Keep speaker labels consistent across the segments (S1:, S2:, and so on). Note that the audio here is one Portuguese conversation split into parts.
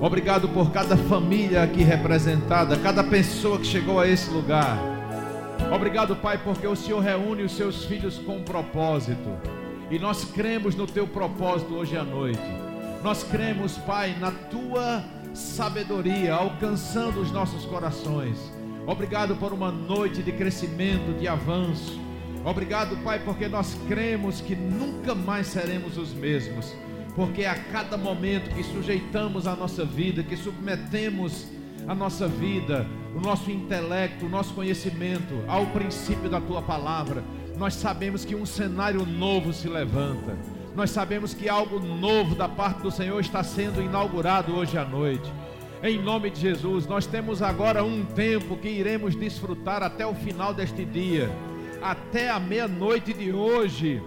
S1: Obrigado por cada família aqui representada, cada pessoa que chegou a esse lugar. Obrigado, Pai, porque o Senhor reúne os seus filhos com um propósito. E nós cremos no teu propósito hoje à noite. Nós cremos, Pai, na tua sabedoria alcançando os nossos corações. Obrigado por uma noite de crescimento, de avanço. Obrigado, Pai, porque nós cremos que nunca mais seremos os mesmos. Porque a cada momento que sujeitamos a nossa vida, que submetemos a nossa vida, o nosso intelecto, o nosso conhecimento ao princípio da tua palavra, nós sabemos que um cenário novo se levanta. Nós sabemos que algo novo da parte do Senhor está sendo inaugurado hoje à noite. Em nome de Jesus, nós temos agora um tempo que iremos desfrutar até o final deste dia, até a meia-noite de hoje.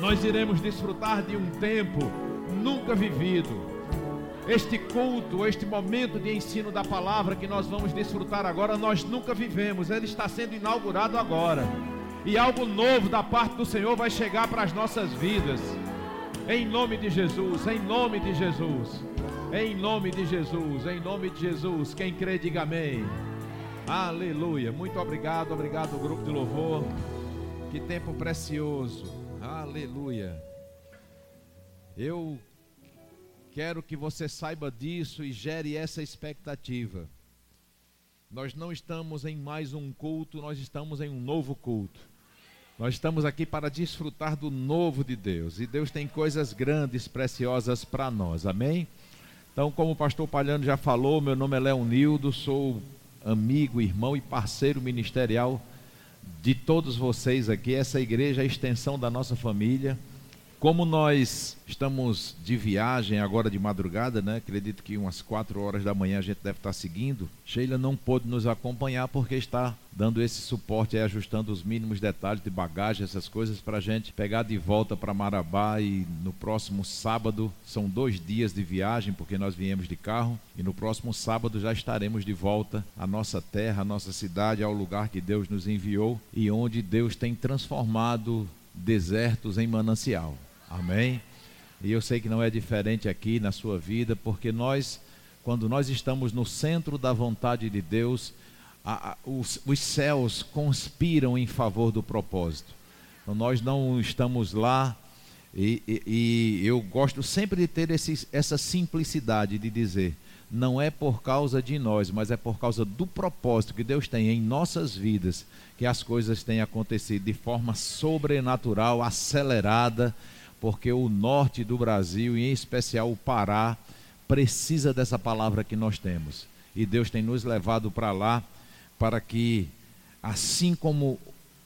S1: Nós iremos desfrutar de um tempo nunca vivido este culto, este momento de ensino da palavra que nós vamos desfrutar agora, nós nunca vivemos, ele está sendo inaugurado agora. E algo novo da parte do Senhor vai chegar para as nossas vidas. Em nome de Jesus, em nome de Jesus. Em nome de Jesus, em nome de Jesus. Quem crê, diga amém. Aleluia. Muito obrigado, obrigado, grupo de louvor. Que tempo precioso. Aleluia. Eu Quero que você saiba disso e gere essa expectativa. Nós não estamos em mais um culto, nós estamos em um novo culto. Nós estamos aqui para desfrutar do novo de Deus. E Deus tem coisas grandes, preciosas para nós. Amém? Então, como o pastor Palhano já falou, meu nome é Leonildo, sou amigo, irmão e parceiro ministerial de todos vocês aqui. Essa igreja é a extensão da nossa família. Como nós estamos de viagem agora de madrugada, né? Acredito que umas 4 horas da manhã a gente deve estar seguindo. Sheila não pôde nos acompanhar porque está dando esse suporte, aí, ajustando os mínimos detalhes de bagagem, essas coisas, para a gente pegar de volta para Marabá. E no próximo sábado, são dois dias de viagem, porque nós viemos de carro. E no próximo sábado já estaremos de volta à nossa terra, à nossa cidade, ao lugar que Deus nos enviou e onde Deus tem transformado desertos em manancial. Amém? E eu sei que não é diferente aqui na sua vida, porque nós, quando nós estamos no centro da vontade de Deus, a, a, os, os céus conspiram em favor do propósito. Então nós não estamos lá, e, e, e eu gosto sempre de ter esse, essa simplicidade de dizer: não é por causa de nós, mas é por causa do propósito que Deus tem em nossas vidas que as coisas têm acontecido de forma sobrenatural, acelerada porque o norte do Brasil, e em especial o Pará, precisa dessa palavra que nós temos. E Deus tem nos levado para lá para que, assim como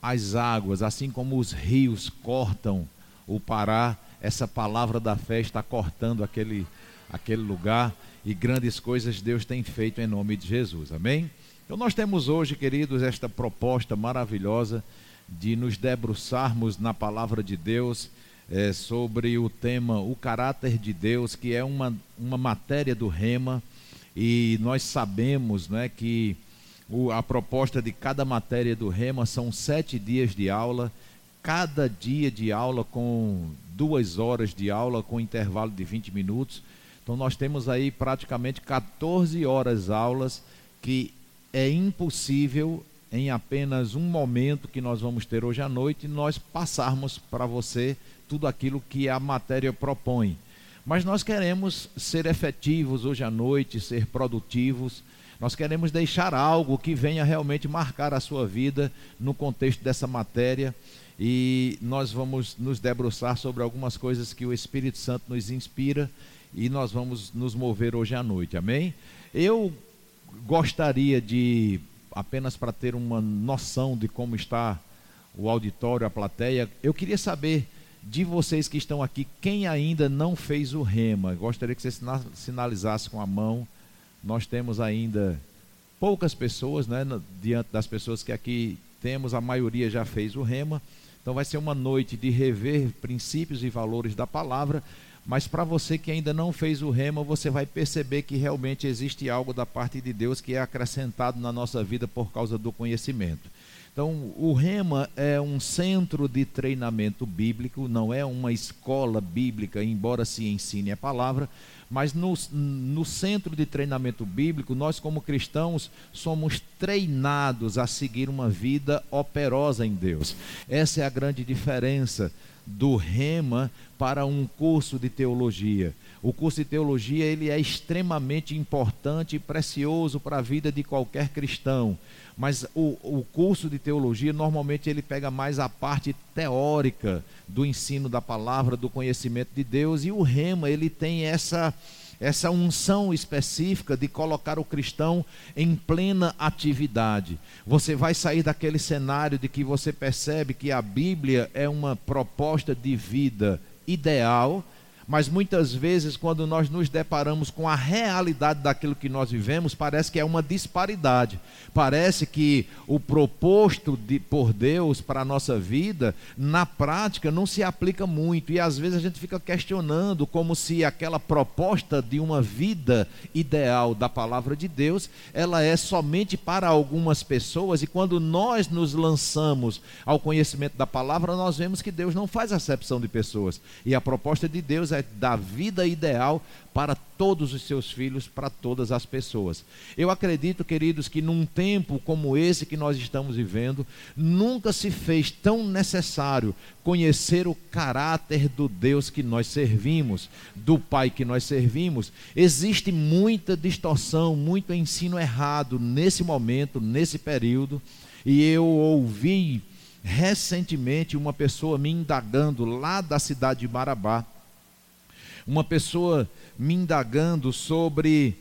S1: as águas, assim como os rios cortam o Pará, essa palavra da fé está cortando aquele, aquele lugar e grandes coisas Deus tem feito em nome de Jesus. Amém? Então nós temos hoje, queridos, esta proposta maravilhosa de nos debruçarmos na palavra de Deus é, sobre o tema O Caráter de Deus, que é uma, uma matéria do Rema, e nós sabemos né, que o, a proposta de cada matéria do Rema são sete dias de aula, cada dia de aula com duas horas de aula, com intervalo de 20 minutos. Então nós temos aí praticamente 14 horas aulas que é impossível em apenas um momento que nós vamos ter hoje à noite nós passarmos para você tudo aquilo que a matéria propõe. Mas nós queremos ser efetivos hoje à noite, ser produtivos. Nós queremos deixar algo que venha realmente marcar a sua vida no contexto dessa matéria. E nós vamos nos debruçar sobre algumas coisas que o Espírito Santo nos inspira e nós vamos nos mover hoje à noite. Amém? Eu gostaria de, apenas para ter uma noção de como está o auditório, a plateia, eu queria saber de vocês que estão aqui, quem ainda não fez o rema, gostaria que você sinalizasse com a mão. Nós temos ainda poucas pessoas, né, diante das pessoas que aqui temos, a maioria já fez o rema. Então vai ser uma noite de rever princípios e valores da palavra, mas para você que ainda não fez o rema, você vai perceber que realmente existe algo da parte de Deus que é acrescentado na nossa vida por causa do conhecimento. Então, o Rema é um centro de treinamento bíblico, não é uma escola bíblica, embora se ensine a palavra, mas no, no centro de treinamento bíblico, nós, como cristãos, somos treinados a seguir uma vida operosa em Deus. Essa é a grande diferença do Rema para um curso de teologia. O curso de teologia ele é extremamente importante e precioso para a vida de qualquer cristão. Mas o, o curso de teologia normalmente ele pega mais a parte teórica do ensino da palavra, do conhecimento de Deus, e o rema ele tem essa essa unção específica de colocar o cristão em plena atividade. Você vai sair daquele cenário de que você percebe que a Bíblia é uma proposta de vida ideal mas muitas vezes, quando nós nos deparamos com a realidade daquilo que nós vivemos, parece que é uma disparidade. Parece que o proposto de, por Deus para a nossa vida, na prática, não se aplica muito. E às vezes a gente fica questionando como se aquela proposta de uma vida ideal da palavra de Deus, ela é somente para algumas pessoas. E quando nós nos lançamos ao conhecimento da palavra, nós vemos que Deus não faz acepção de pessoas. E a proposta de Deus é da vida ideal para todos os seus filhos, para todas as pessoas. Eu acredito, queridos, que num tempo como esse que nós estamos vivendo, nunca se fez tão necessário conhecer o caráter do Deus que nós servimos, do Pai que nós servimos. Existe muita distorção, muito ensino errado nesse momento, nesse período, e eu ouvi recentemente uma pessoa me indagando lá da cidade de Marabá uma pessoa me indagando sobre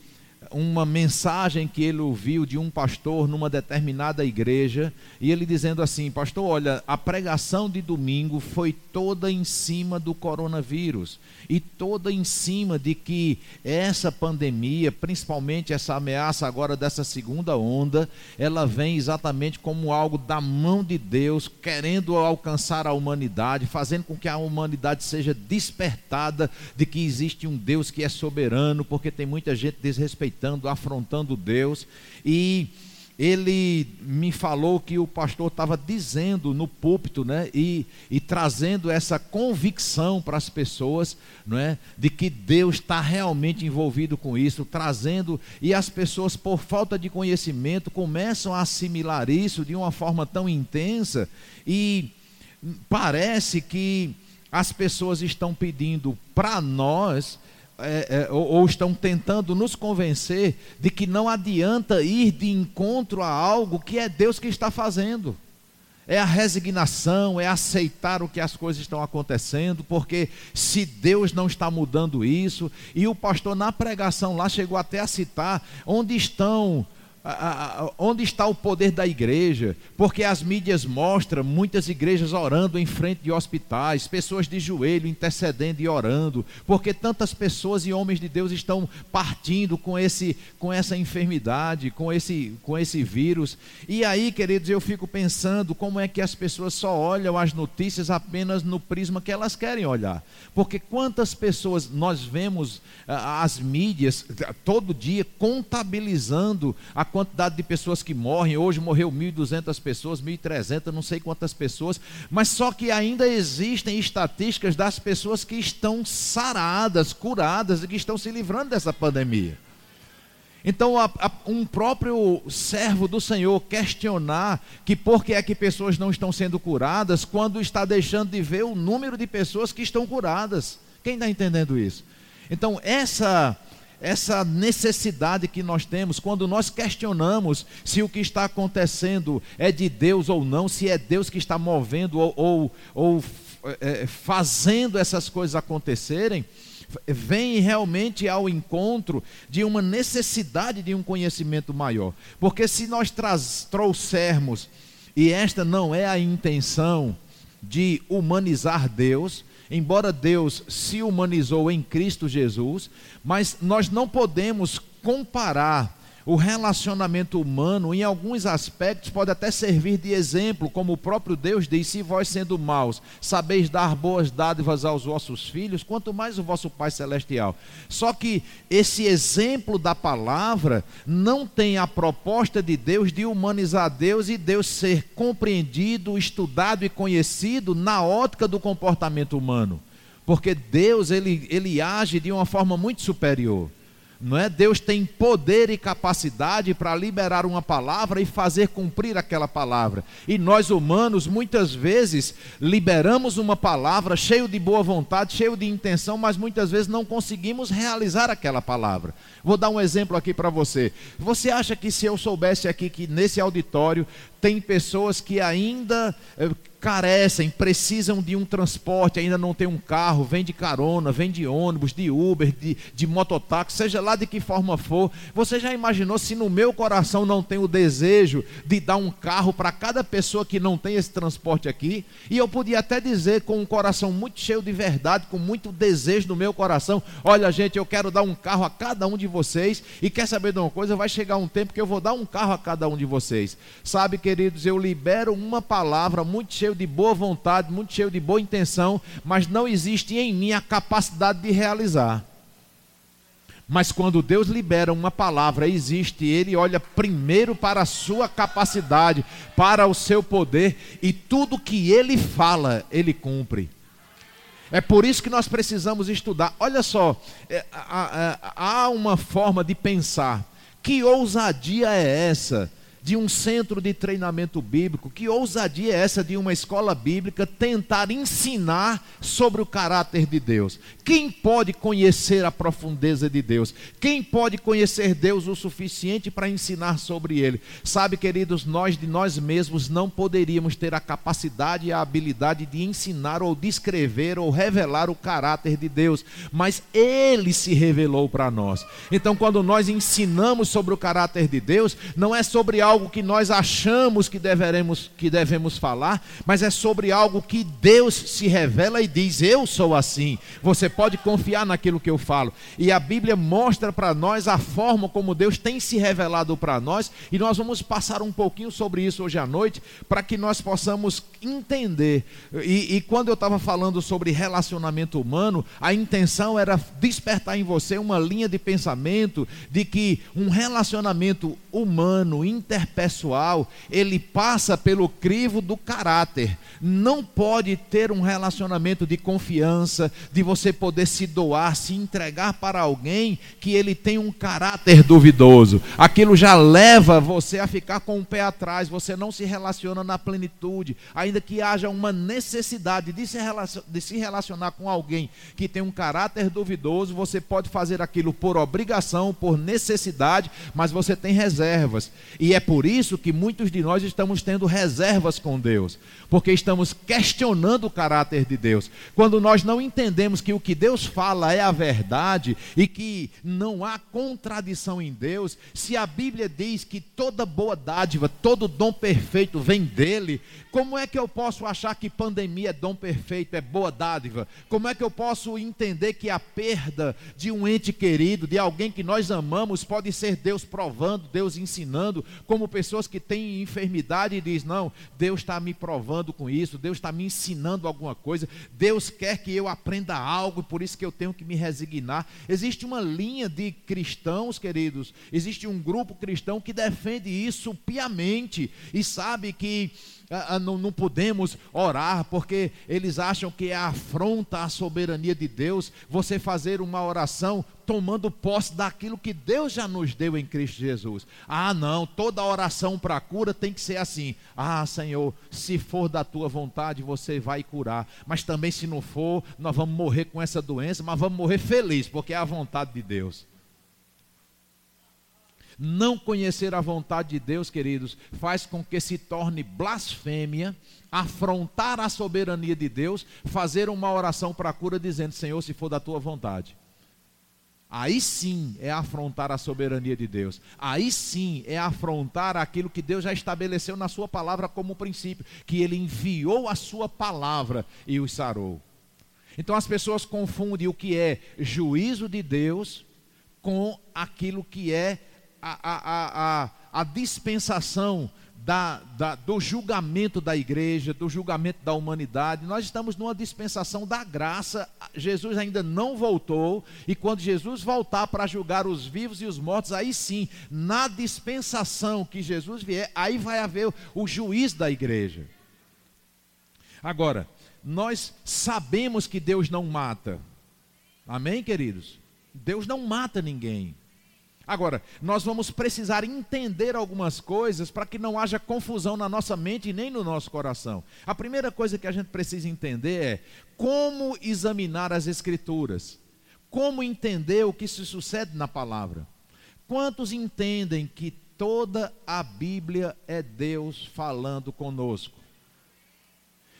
S1: uma mensagem que ele ouviu de um pastor numa determinada igreja, e ele dizendo assim: Pastor, olha, a pregação de domingo foi toda em cima do coronavírus, e toda em cima de que essa pandemia, principalmente essa ameaça agora dessa segunda onda, ela vem exatamente como algo da mão de Deus, querendo alcançar a humanidade, fazendo com que a humanidade seja despertada de que existe um Deus que é soberano, porque tem muita gente afrontando Deus, e ele me falou que o pastor estava dizendo no púlpito, né, e, e trazendo essa convicção para as pessoas, não é, de que Deus está realmente envolvido com isso, trazendo e as pessoas por falta de conhecimento começam a assimilar isso de uma forma tão intensa. E parece que as pessoas estão pedindo para nós é, é, ou, ou, estão tentando nos convencer de que não adianta ir de encontro a algo que é Deus que está fazendo. É a resignação, é aceitar o que as coisas estão acontecendo, porque se Deus não está mudando isso, e o pastor na pregação lá chegou até a citar onde estão onde está o poder da igreja? Porque as mídias mostram muitas igrejas orando em frente de hospitais, pessoas de joelho intercedendo e orando, porque tantas pessoas e homens de Deus estão partindo com esse com essa enfermidade, com esse com esse vírus. E aí, queridos, eu fico pensando como é que as pessoas só olham as notícias apenas no prisma que elas querem olhar. Porque quantas pessoas nós vemos as mídias todo dia contabilizando a quantidade de pessoas que morrem. Hoje morreu 1.200 pessoas, 1.300, não sei quantas pessoas. Mas só que ainda existem estatísticas das pessoas que estão saradas, curadas e que estão se livrando dessa pandemia. Então, um próprio servo do Senhor questionar que por que é que pessoas não estão sendo curadas, quando está deixando de ver o número de pessoas que estão curadas. Quem está entendendo isso? Então, essa essa necessidade que nós temos quando nós questionamos se o que está acontecendo é de Deus ou não, se é Deus que está movendo ou, ou, ou é, fazendo essas coisas acontecerem, vem realmente ao encontro de uma necessidade de um conhecimento maior. Porque se nós trouxermos, e esta não é a intenção de humanizar Deus, embora Deus se humanizou em Cristo Jesus, mas nós não podemos comparar o relacionamento humano, em alguns aspectos, pode até servir de exemplo, como o próprio Deus diz: se vós sendo maus sabeis dar boas dádivas aos vossos filhos, quanto mais o vosso Pai Celestial. Só que esse exemplo da palavra não tem a proposta de Deus de humanizar Deus e Deus ser compreendido, estudado e conhecido na ótica do comportamento humano. Porque Deus ele, ele age de uma forma muito superior. Não é? Deus tem poder e capacidade para liberar uma palavra e fazer cumprir aquela palavra. E nós humanos muitas vezes liberamos uma palavra cheio de boa vontade, cheio de intenção, mas muitas vezes não conseguimos realizar aquela palavra. Vou dar um exemplo aqui para você. Você acha que se eu soubesse aqui que nesse auditório tem pessoas que ainda eh, carecem, precisam de um transporte, ainda não tem um carro, vem de carona, vem de ônibus, de Uber, de, de mototáxi, seja lá de que forma for. Você já imaginou se no meu coração não tem o desejo de dar um carro para cada pessoa que não tem esse transporte aqui? E eu podia até dizer com um coração muito cheio de verdade, com muito desejo no meu coração: olha, gente, eu quero dar um carro a cada um de vocês. E quer saber de uma coisa? Vai chegar um tempo que eu vou dar um carro a cada um de vocês. Sabe, queridos, eu libero uma palavra muito cheia cheio de boa vontade, muito cheio de boa intenção, mas não existe em mim a capacidade de realizar. Mas quando Deus libera uma palavra, existe, ele olha primeiro para a sua capacidade, para o seu poder, e tudo que ele fala, ele cumpre. É por isso que nós precisamos estudar. Olha só, é, há uma forma de pensar. Que ousadia é essa de um centro de treinamento bíblico, que ousadia é essa de uma escola bíblica tentar ensinar sobre o caráter de Deus? Quem pode conhecer a profundeza de Deus? Quem pode conhecer Deus o suficiente para ensinar sobre ele? Sabe, queridos, nós de nós mesmos não poderíamos ter a capacidade e a habilidade de ensinar ou descrever ou revelar o caráter de Deus, mas ele se revelou para nós. Então, quando nós ensinamos sobre o caráter de Deus, não é sobre algo algo que nós achamos que devemos, que devemos falar, mas é sobre algo que Deus se revela e diz: Eu sou assim. Você pode confiar naquilo que eu falo. E a Bíblia mostra para nós a forma como Deus tem se revelado para nós, e nós vamos passar um pouquinho sobre isso hoje à noite, para que nós possamos entender. E, e quando eu estava falando sobre relacionamento humano, a intenção era despertar em você uma linha de pensamento de que um relacionamento humano, inter interpessoal, ele passa pelo crivo do caráter. Não pode ter um relacionamento de confiança, de você poder se doar, se entregar para alguém que ele tem um caráter duvidoso. Aquilo já leva você a ficar com o pé atrás, você não se relaciona na plenitude, ainda que haja uma necessidade de se, de se relacionar com alguém que tem um caráter duvidoso, você pode fazer aquilo por obrigação, por necessidade, mas você tem reservas. E é por isso que muitos de nós estamos tendo reservas com Deus, porque estamos questionando o caráter de Deus. Quando nós não entendemos que o que Deus fala é a verdade e que não há contradição em Deus, se a Bíblia diz que toda boa dádiva, todo dom perfeito vem dele, como é que eu posso achar que pandemia é dom perfeito, é boa dádiva? Como é que eu posso entender que a perda de um ente querido, de alguém que nós amamos, pode ser Deus provando, Deus ensinando, como pessoas que têm enfermidade e diz: "Não, Deus está me provando com isso, Deus está me ensinando alguma coisa, Deus quer que eu aprenda algo, por isso que eu tenho que me resignar". Existe uma linha de cristãos, queridos, existe um grupo cristão que defende isso piamente e sabe que não, não podemos orar porque eles acham que é afronta à soberania de Deus você fazer uma oração tomando posse daquilo que Deus já nos deu em Cristo Jesus. Ah, não, toda oração para cura tem que ser assim. Ah, Senhor, se for da tua vontade, você vai curar. Mas também se não for, nós vamos morrer com essa doença, mas vamos morrer feliz, porque é a vontade de Deus. Não conhecer a vontade de Deus, queridos, faz com que se torne blasfêmia afrontar a soberania de Deus, fazer uma oração para a cura dizendo: Senhor, se for da tua vontade. Aí sim é afrontar a soberania de Deus. Aí sim é afrontar aquilo que Deus já estabeleceu na Sua palavra como princípio, que Ele enviou a Sua palavra e os sarou. Então as pessoas confundem o que é juízo de Deus com aquilo que é a, a, a, a dispensação da, da, do julgamento da igreja, do julgamento da humanidade. Nós estamos numa dispensação da graça. Jesus ainda não voltou, e quando Jesus voltar para julgar os vivos e os mortos, aí sim, na dispensação que Jesus vier, aí vai haver o, o juiz da igreja. Agora, nós sabemos que Deus não mata. Amém, queridos? Deus não mata ninguém. Agora, nós vamos precisar entender algumas coisas para que não haja confusão na nossa mente nem no nosso coração. A primeira coisa que a gente precisa entender é como examinar as Escrituras, como entender o que se sucede na palavra. Quantos entendem que toda a Bíblia é Deus falando conosco?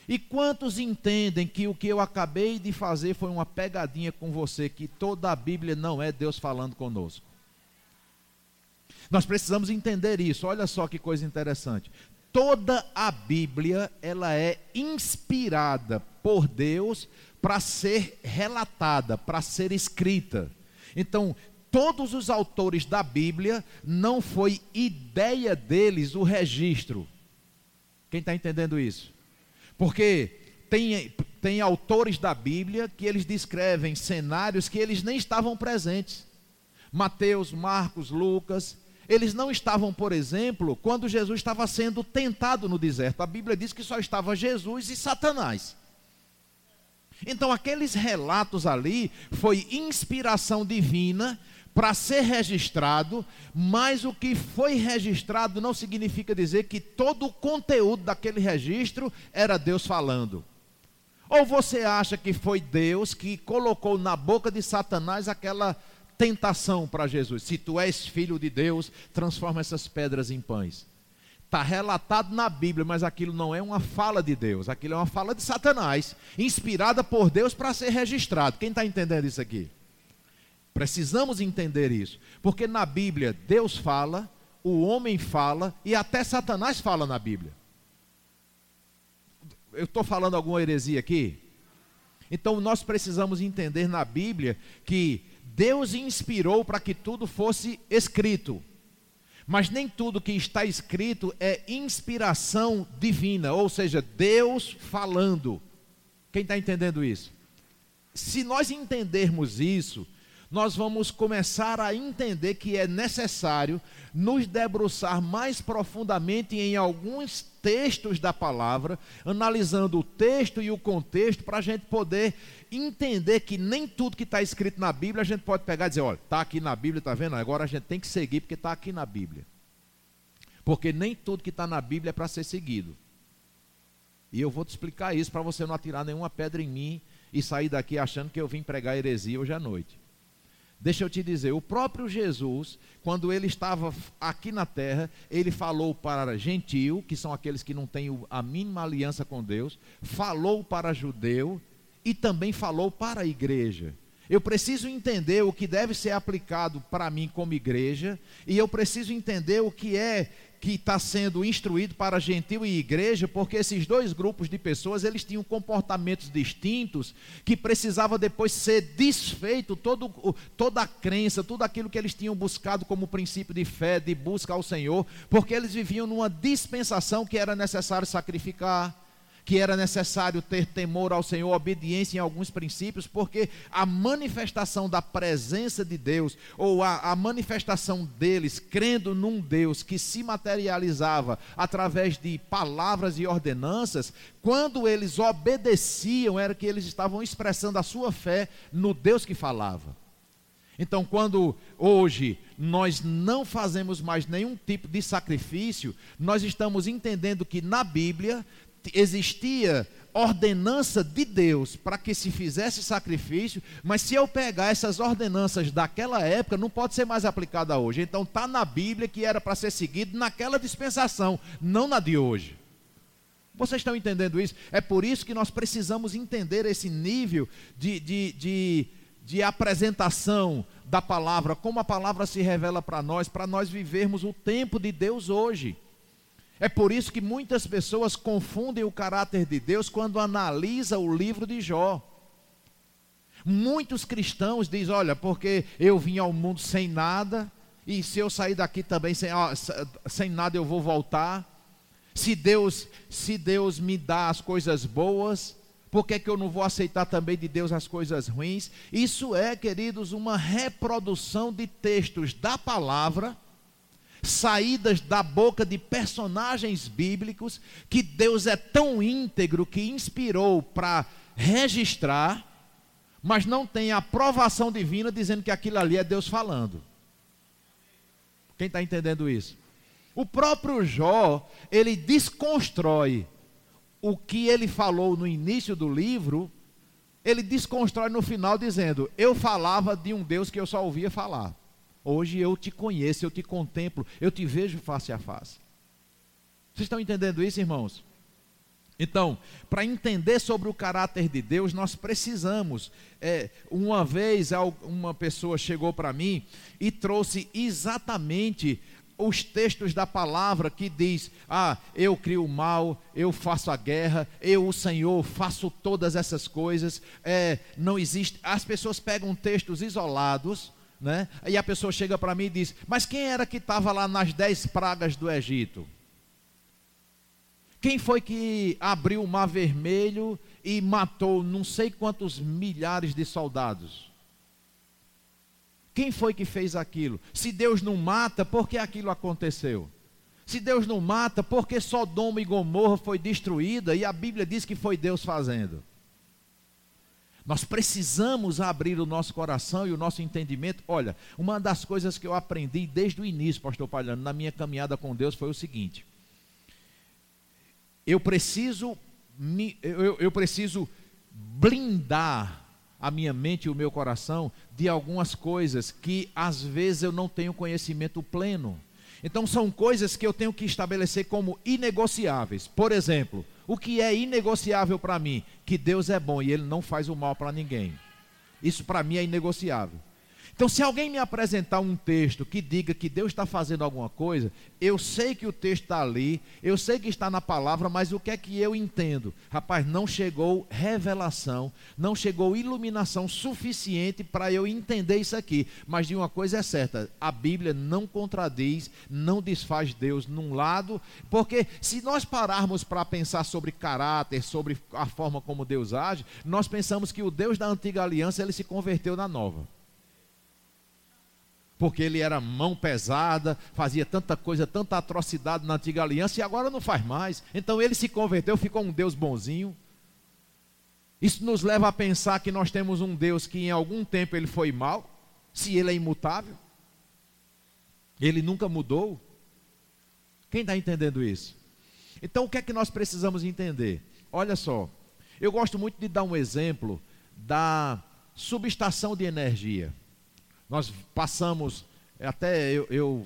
S1: E quantos entendem que o que eu acabei de fazer foi uma pegadinha com você, que toda a Bíblia não é Deus falando conosco? Nós precisamos entender isso. Olha só que coisa interessante. Toda a Bíblia, ela é inspirada por Deus para ser relatada, para ser escrita. Então, todos os autores da Bíblia não foi ideia deles o registro. Quem está entendendo isso? Porque tem, tem autores da Bíblia que eles descrevem cenários que eles nem estavam presentes. Mateus, Marcos, Lucas, eles não estavam, por exemplo, quando Jesus estava sendo tentado no deserto. A Bíblia diz que só estava Jesus e Satanás. Então, aqueles relatos ali foi inspiração divina para ser registrado, mas o que foi registrado não significa dizer que todo o conteúdo daquele registro era Deus falando. Ou você acha que foi Deus que colocou na boca de Satanás aquela tentação para Jesus. Se tu és filho de Deus, transforma essas pedras em pães. Está relatado na Bíblia, mas aquilo não é uma fala de Deus, aquilo é uma fala de Satanás, inspirada por Deus para ser registrado. Quem está entendendo isso aqui? Precisamos entender isso, porque na Bíblia Deus fala, o homem fala e até Satanás fala na Bíblia. Eu estou falando alguma heresia aqui? Então nós precisamos entender na Bíblia que Deus inspirou para que tudo fosse escrito. Mas nem tudo que está escrito é inspiração divina, ou seja, Deus falando. Quem está entendendo isso? Se nós entendermos isso, nós vamos começar a entender que é necessário nos debruçar mais profundamente em alguns textos da palavra, analisando o texto e o contexto, para a gente poder entender que nem tudo que está escrito na Bíblia a gente pode pegar e dizer: olha, está aqui na Bíblia, está vendo? Agora a gente tem que seguir porque está aqui na Bíblia. Porque nem tudo que está na Bíblia é para ser seguido. E eu vou te explicar isso para você não atirar nenhuma pedra em mim e sair daqui achando que eu vim pregar heresia hoje à noite. Deixa eu te dizer, o próprio Jesus, quando ele estava aqui na terra, ele falou para gentil, que são aqueles que não têm a mínima aliança com Deus, falou para judeu e também falou para a igreja. Eu preciso entender o que deve ser aplicado para mim como igreja, e eu preciso entender o que é que está sendo instruído para gentil e igreja, porque esses dois grupos de pessoas eles tinham comportamentos distintos que precisava depois ser desfeito todo, toda a crença, tudo aquilo que eles tinham buscado como princípio de fé, de busca ao Senhor, porque eles viviam numa dispensação que era necessário sacrificar que era necessário ter temor ao Senhor, obediência em alguns princípios, porque a manifestação da presença de Deus, ou a, a manifestação deles, crendo num Deus que se materializava através de palavras e ordenanças, quando eles obedeciam, era que eles estavam expressando a sua fé no Deus que falava. Então, quando hoje nós não fazemos mais nenhum tipo de sacrifício, nós estamos entendendo que na Bíblia existia ordenança de Deus para que se fizesse sacrifício, mas se eu pegar essas ordenanças daquela época, não pode ser mais aplicada hoje. Então está na Bíblia que era para ser seguido naquela dispensação, não na de hoje. Vocês estão entendendo isso? É por isso que nós precisamos entender esse nível de, de, de, de apresentação da palavra, como a palavra se revela para nós, para nós vivermos o tempo de Deus hoje. É por isso que muitas pessoas confundem o caráter de Deus quando analisa o livro de Jó. Muitos cristãos dizem: Olha, porque eu vim ao mundo sem nada e se eu sair daqui também sem, sem nada eu vou voltar. Se Deus, se Deus me dá as coisas boas, por que, que eu não vou aceitar também de Deus as coisas ruins? Isso é, queridos, uma reprodução de textos da palavra, saídas da boca de personagens bíblicos, que Deus é tão íntegro que inspirou para registrar, mas não tem aprovação divina dizendo que aquilo ali é Deus falando. Quem está entendendo isso? O próprio Jó, ele desconstrói o que ele falou no início do livro, ele desconstrói no final dizendo: Eu falava de um Deus que eu só ouvia falar. Hoje eu te conheço, eu te contemplo, eu te vejo face a face. Vocês estão entendendo isso, irmãos? Então, para entender sobre o caráter de Deus, nós precisamos. É, uma vez, uma pessoa chegou para mim e trouxe exatamente os textos da palavra que diz: Ah, eu crio o mal, eu faço a guerra, eu, o Senhor, faço todas essas coisas. É, não existe. As pessoas pegam textos isolados, né? E a pessoa chega para mim e diz: Mas quem era que estava lá nas dez pragas do Egito? Quem foi que abriu o mar vermelho e matou não sei quantos milhares de soldados? Quem foi que fez aquilo? Se Deus não mata, por que aquilo aconteceu? Se Deus não mata, por que Sodoma e Gomorra foi destruída e a Bíblia diz que foi Deus fazendo? Nós precisamos abrir o nosso coração e o nosso entendimento. Olha, uma das coisas que eu aprendi desde o início, pastor Palhano, na minha caminhada com Deus foi o seguinte: eu preciso, me, eu, eu preciso blindar a minha mente e o meu coração de algumas coisas que às vezes eu não tenho conhecimento pleno. Então são coisas que eu tenho que estabelecer como inegociáveis. Por exemplo, o que é inegociável para mim? Que Deus é bom e Ele não faz o mal para ninguém. Isso para mim é inegociável. Então, se alguém me apresentar um texto que diga que Deus está fazendo alguma coisa, eu sei que o texto está ali, eu sei que está na palavra, mas o que é que eu entendo? Rapaz, não chegou revelação, não chegou iluminação suficiente para eu entender isso aqui. Mas de uma coisa é certa: a Bíblia não contradiz, não desfaz Deus num lado, porque se nós pararmos para pensar sobre caráter, sobre a forma como Deus age, nós pensamos que o Deus da antiga aliança ele se converteu na nova porque ele era mão pesada, fazia tanta coisa, tanta atrocidade na antiga aliança e agora não faz mais. Então ele se converteu, ficou um Deus bonzinho. Isso nos leva a pensar que nós temos um Deus que em algum tempo ele foi mal, se ele é imutável. Ele nunca mudou. Quem está entendendo isso? Então o que é que nós precisamos entender? Olha só, eu gosto muito de dar um exemplo da subestação de energia. Nós passamos, até eu, eu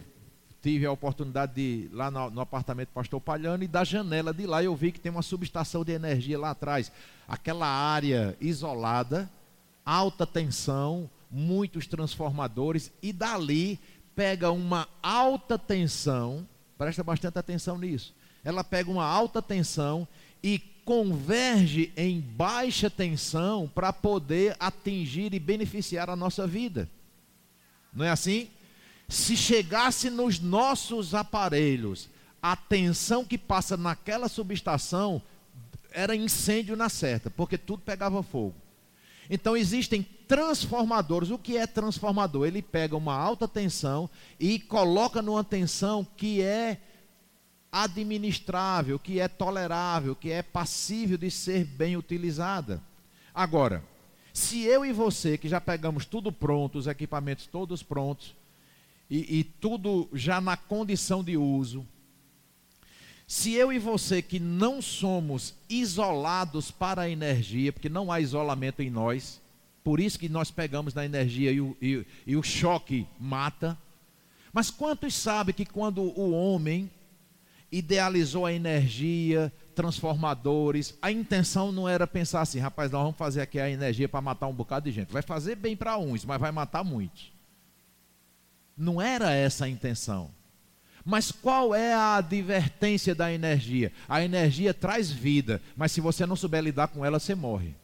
S1: tive a oportunidade de ir lá no, no, apartamento do pastor Palhano e da janela de lá eu vi que tem uma subestação de energia lá atrás. Aquela área isolada, alta tensão, muitos transformadores e dali pega uma alta tensão, presta bastante atenção nisso. Ela pega uma alta tensão e converge em baixa tensão para poder atingir e beneficiar a nossa vida. Não é assim? Se chegasse nos nossos aparelhos a tensão que passa naquela subestação, era incêndio na certa, porque tudo pegava fogo. Então existem transformadores. O que é transformador? Ele pega uma alta tensão e coloca numa tensão que é administrável, que é tolerável, que é passível de ser bem utilizada. Agora, se eu e você, que já pegamos tudo pronto, os equipamentos todos prontos, e, e tudo já na condição de uso, se eu e você que não somos isolados para a energia, porque não há isolamento em nós, por isso que nós pegamos na energia e o, e, e o choque mata. Mas quantos sabem que quando o homem idealizou a energia, transformadores. A intenção não era pensar assim, rapaz, nós vamos fazer aqui a energia para matar um bocado de gente. Vai fazer bem para uns, mas vai matar muitos. Não era essa a intenção. Mas qual é a advertência da energia? A energia traz vida, mas se você não souber lidar com ela, você morre.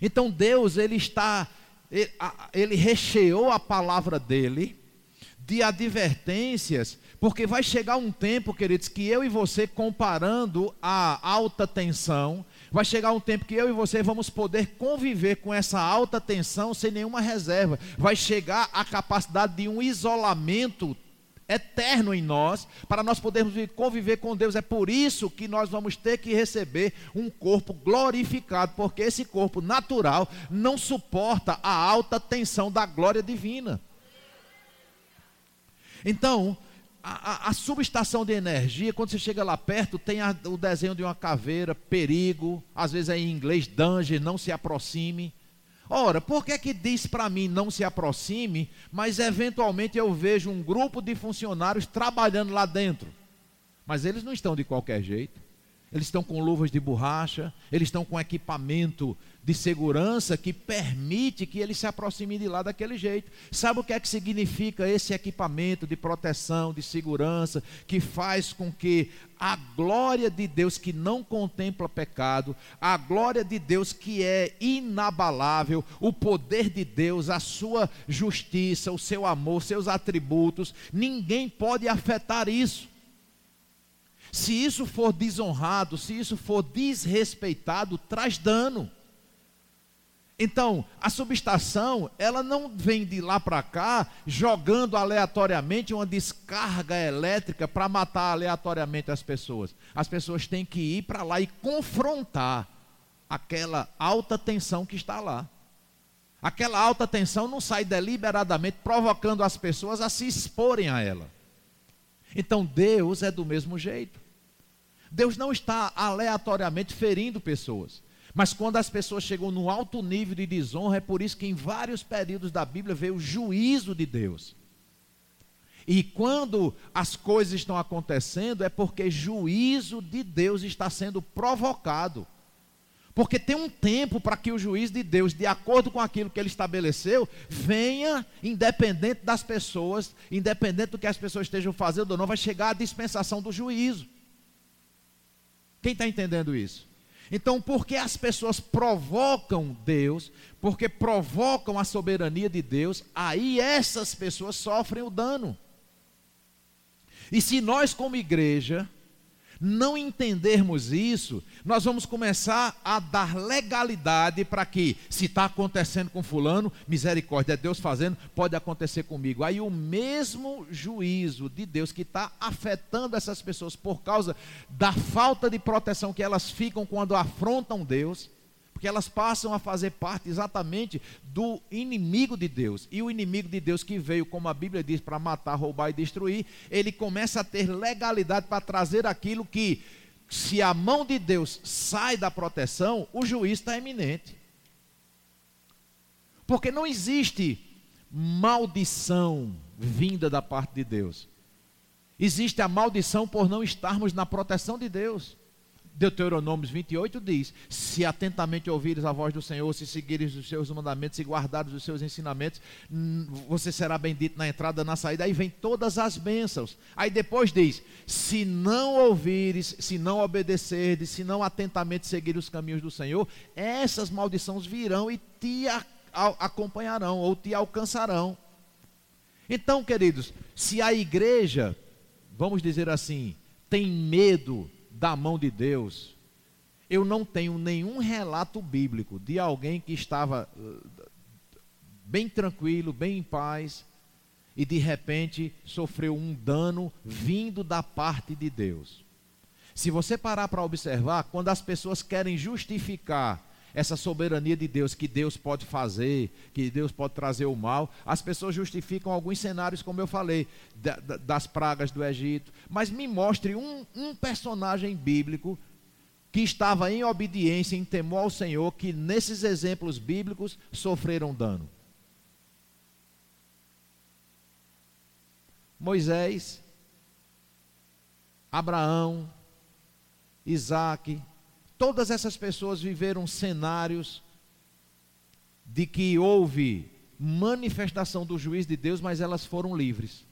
S1: Então Deus, ele está ele recheou a palavra dele de advertências, porque vai chegar um tempo, queridos, que eu e você, comparando a alta tensão, vai chegar um tempo que eu e você vamos poder conviver com essa alta tensão sem nenhuma reserva. Vai chegar a capacidade de um isolamento eterno em nós, para nós podermos conviver com Deus. É por isso que nós vamos ter que receber um corpo glorificado, porque esse corpo natural não suporta a alta tensão da glória divina. Então, a, a, a subestação de energia, quando você chega lá perto, tem a, o desenho de uma caveira, perigo, às vezes é em inglês, danger, não se aproxime. Ora, por que que diz para mim não se aproxime, mas eventualmente eu vejo um grupo de funcionários trabalhando lá dentro? Mas eles não estão de qualquer jeito. Eles estão com luvas de borracha, eles estão com equipamento de segurança que permite que eles se aproximem de lá daquele jeito. Sabe o que é que significa esse equipamento de proteção, de segurança, que faz com que a glória de Deus que não contempla pecado, a glória de Deus que é inabalável, o poder de Deus, a sua justiça, o seu amor, seus atributos, ninguém pode afetar isso. Se isso for desonrado, se isso for desrespeitado, traz dano. Então, a subestação, ela não vem de lá para cá jogando aleatoriamente uma descarga elétrica para matar aleatoriamente as pessoas. As pessoas têm que ir para lá e confrontar aquela alta tensão que está lá. Aquela alta tensão não sai deliberadamente provocando as pessoas a se exporem a ela. Então, Deus é do mesmo jeito. Deus não está aleatoriamente ferindo pessoas. Mas quando as pessoas chegam num alto nível de desonra, é por isso que em vários períodos da Bíblia veio o juízo de Deus. E quando as coisas estão acontecendo, é porque juízo de Deus está sendo provocado. Porque tem um tempo para que o juízo de Deus, de acordo com aquilo que ele estabeleceu, venha, independente das pessoas, independente do que as pessoas estejam fazendo ou não, vai chegar a dispensação do juízo. Quem está entendendo isso? Então, porque as pessoas provocam Deus, porque provocam a soberania de Deus, aí essas pessoas sofrem o dano. E se nós, como igreja, não entendermos isso, nós vamos começar a dar legalidade para que, se está acontecendo com Fulano, misericórdia, é Deus fazendo, pode acontecer comigo. Aí o mesmo juízo de Deus que está afetando essas pessoas por causa da falta de proteção que elas ficam quando afrontam Deus, porque elas passam a fazer parte exatamente do inimigo de Deus. E o inimigo de Deus que veio, como a Bíblia diz, para matar, roubar e destruir, ele começa a ter legalidade para trazer aquilo que, se a mão de Deus sai da proteção, o juiz está eminente. Porque não existe maldição vinda da parte de Deus. Existe a maldição por não estarmos na proteção de Deus. Deuteronômio 28 diz: Se atentamente ouvires a voz do Senhor, se seguires os seus mandamentos e guardares os seus ensinamentos, você será bendito na entrada e na saída. Aí vem todas as bênçãos. Aí depois diz: Se não ouvires, se não obedeceres, se não atentamente seguir os caminhos do Senhor, essas maldições virão e te acompanharão ou te alcançarão. Então, queridos, se a igreja, vamos dizer assim, tem medo da mão de Deus, eu não tenho nenhum relato bíblico de alguém que estava eh, bem tranquilo, bem em paz, e de repente sofreu um dano vindo da parte de Deus. Se você parar para observar, quando as pessoas querem justificar essa soberania de Deus, que Deus pode fazer, que Deus pode trazer o mal. As pessoas justificam alguns cenários, como eu falei, das pragas do Egito. Mas me mostre um, um personagem bíblico que estava em obediência, em temor ao Senhor, que nesses exemplos bíblicos sofreram dano. Moisés, Abraão, Isaac, Todas essas pessoas viveram cenários de que houve manifestação do juiz de Deus, mas elas foram livres.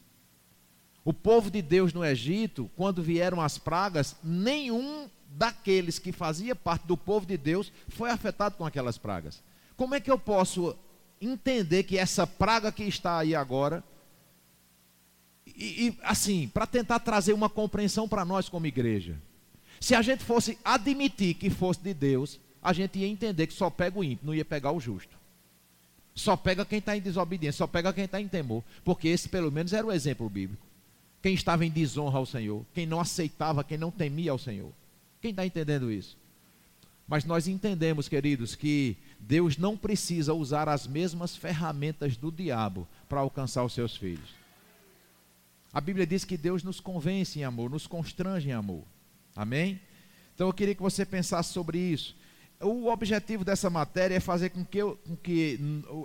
S1: O povo de Deus no Egito, quando vieram as pragas, nenhum daqueles que fazia parte do povo de Deus foi afetado com aquelas pragas. Como é que eu posso entender que essa praga que está aí agora, e, e assim, para tentar trazer uma compreensão para nós como igreja. Se a gente fosse admitir que fosse de Deus, a gente ia entender que só pega o ímpio, não ia pegar o justo. Só pega quem está em desobediência, só pega quem está em temor. Porque esse, pelo menos, era o exemplo bíblico. Quem estava em desonra ao Senhor, quem não aceitava, quem não temia ao Senhor. Quem está entendendo isso? Mas nós entendemos, queridos, que Deus não precisa usar as mesmas ferramentas do diabo para alcançar os seus filhos. A Bíblia diz que Deus nos convence em amor, nos constrange em amor. Amém? Então eu queria que você pensasse sobre isso o objetivo dessa matéria é fazer com que, eu, com que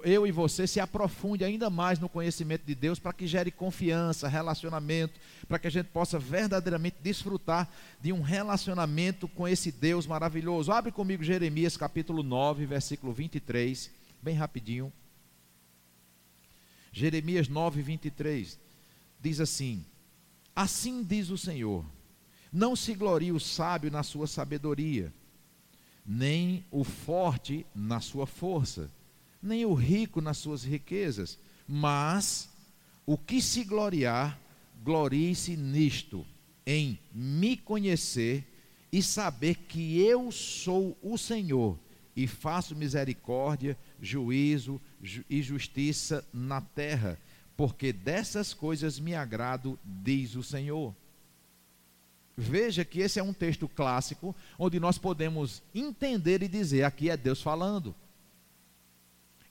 S1: eu e você se aprofunde ainda mais no conhecimento de Deus, para que gere confiança, relacionamento, para que a gente possa verdadeiramente desfrutar de um relacionamento com esse Deus maravilhoso. Abre comigo Jeremias capítulo 9, versículo 23, bem rapidinho. Jeremias 9, 23 diz assim: Assim diz o Senhor: Não se glorie o sábio na sua sabedoria nem o forte na sua força, nem o rico nas suas riquezas, mas o que se gloriar, glorie-se nisto, em me conhecer e saber que eu sou o Senhor e faço misericórdia, juízo e justiça na terra, porque dessas coisas me agrado, diz o Senhor. Veja que esse é um texto clássico onde nós podemos entender e dizer: aqui é Deus falando.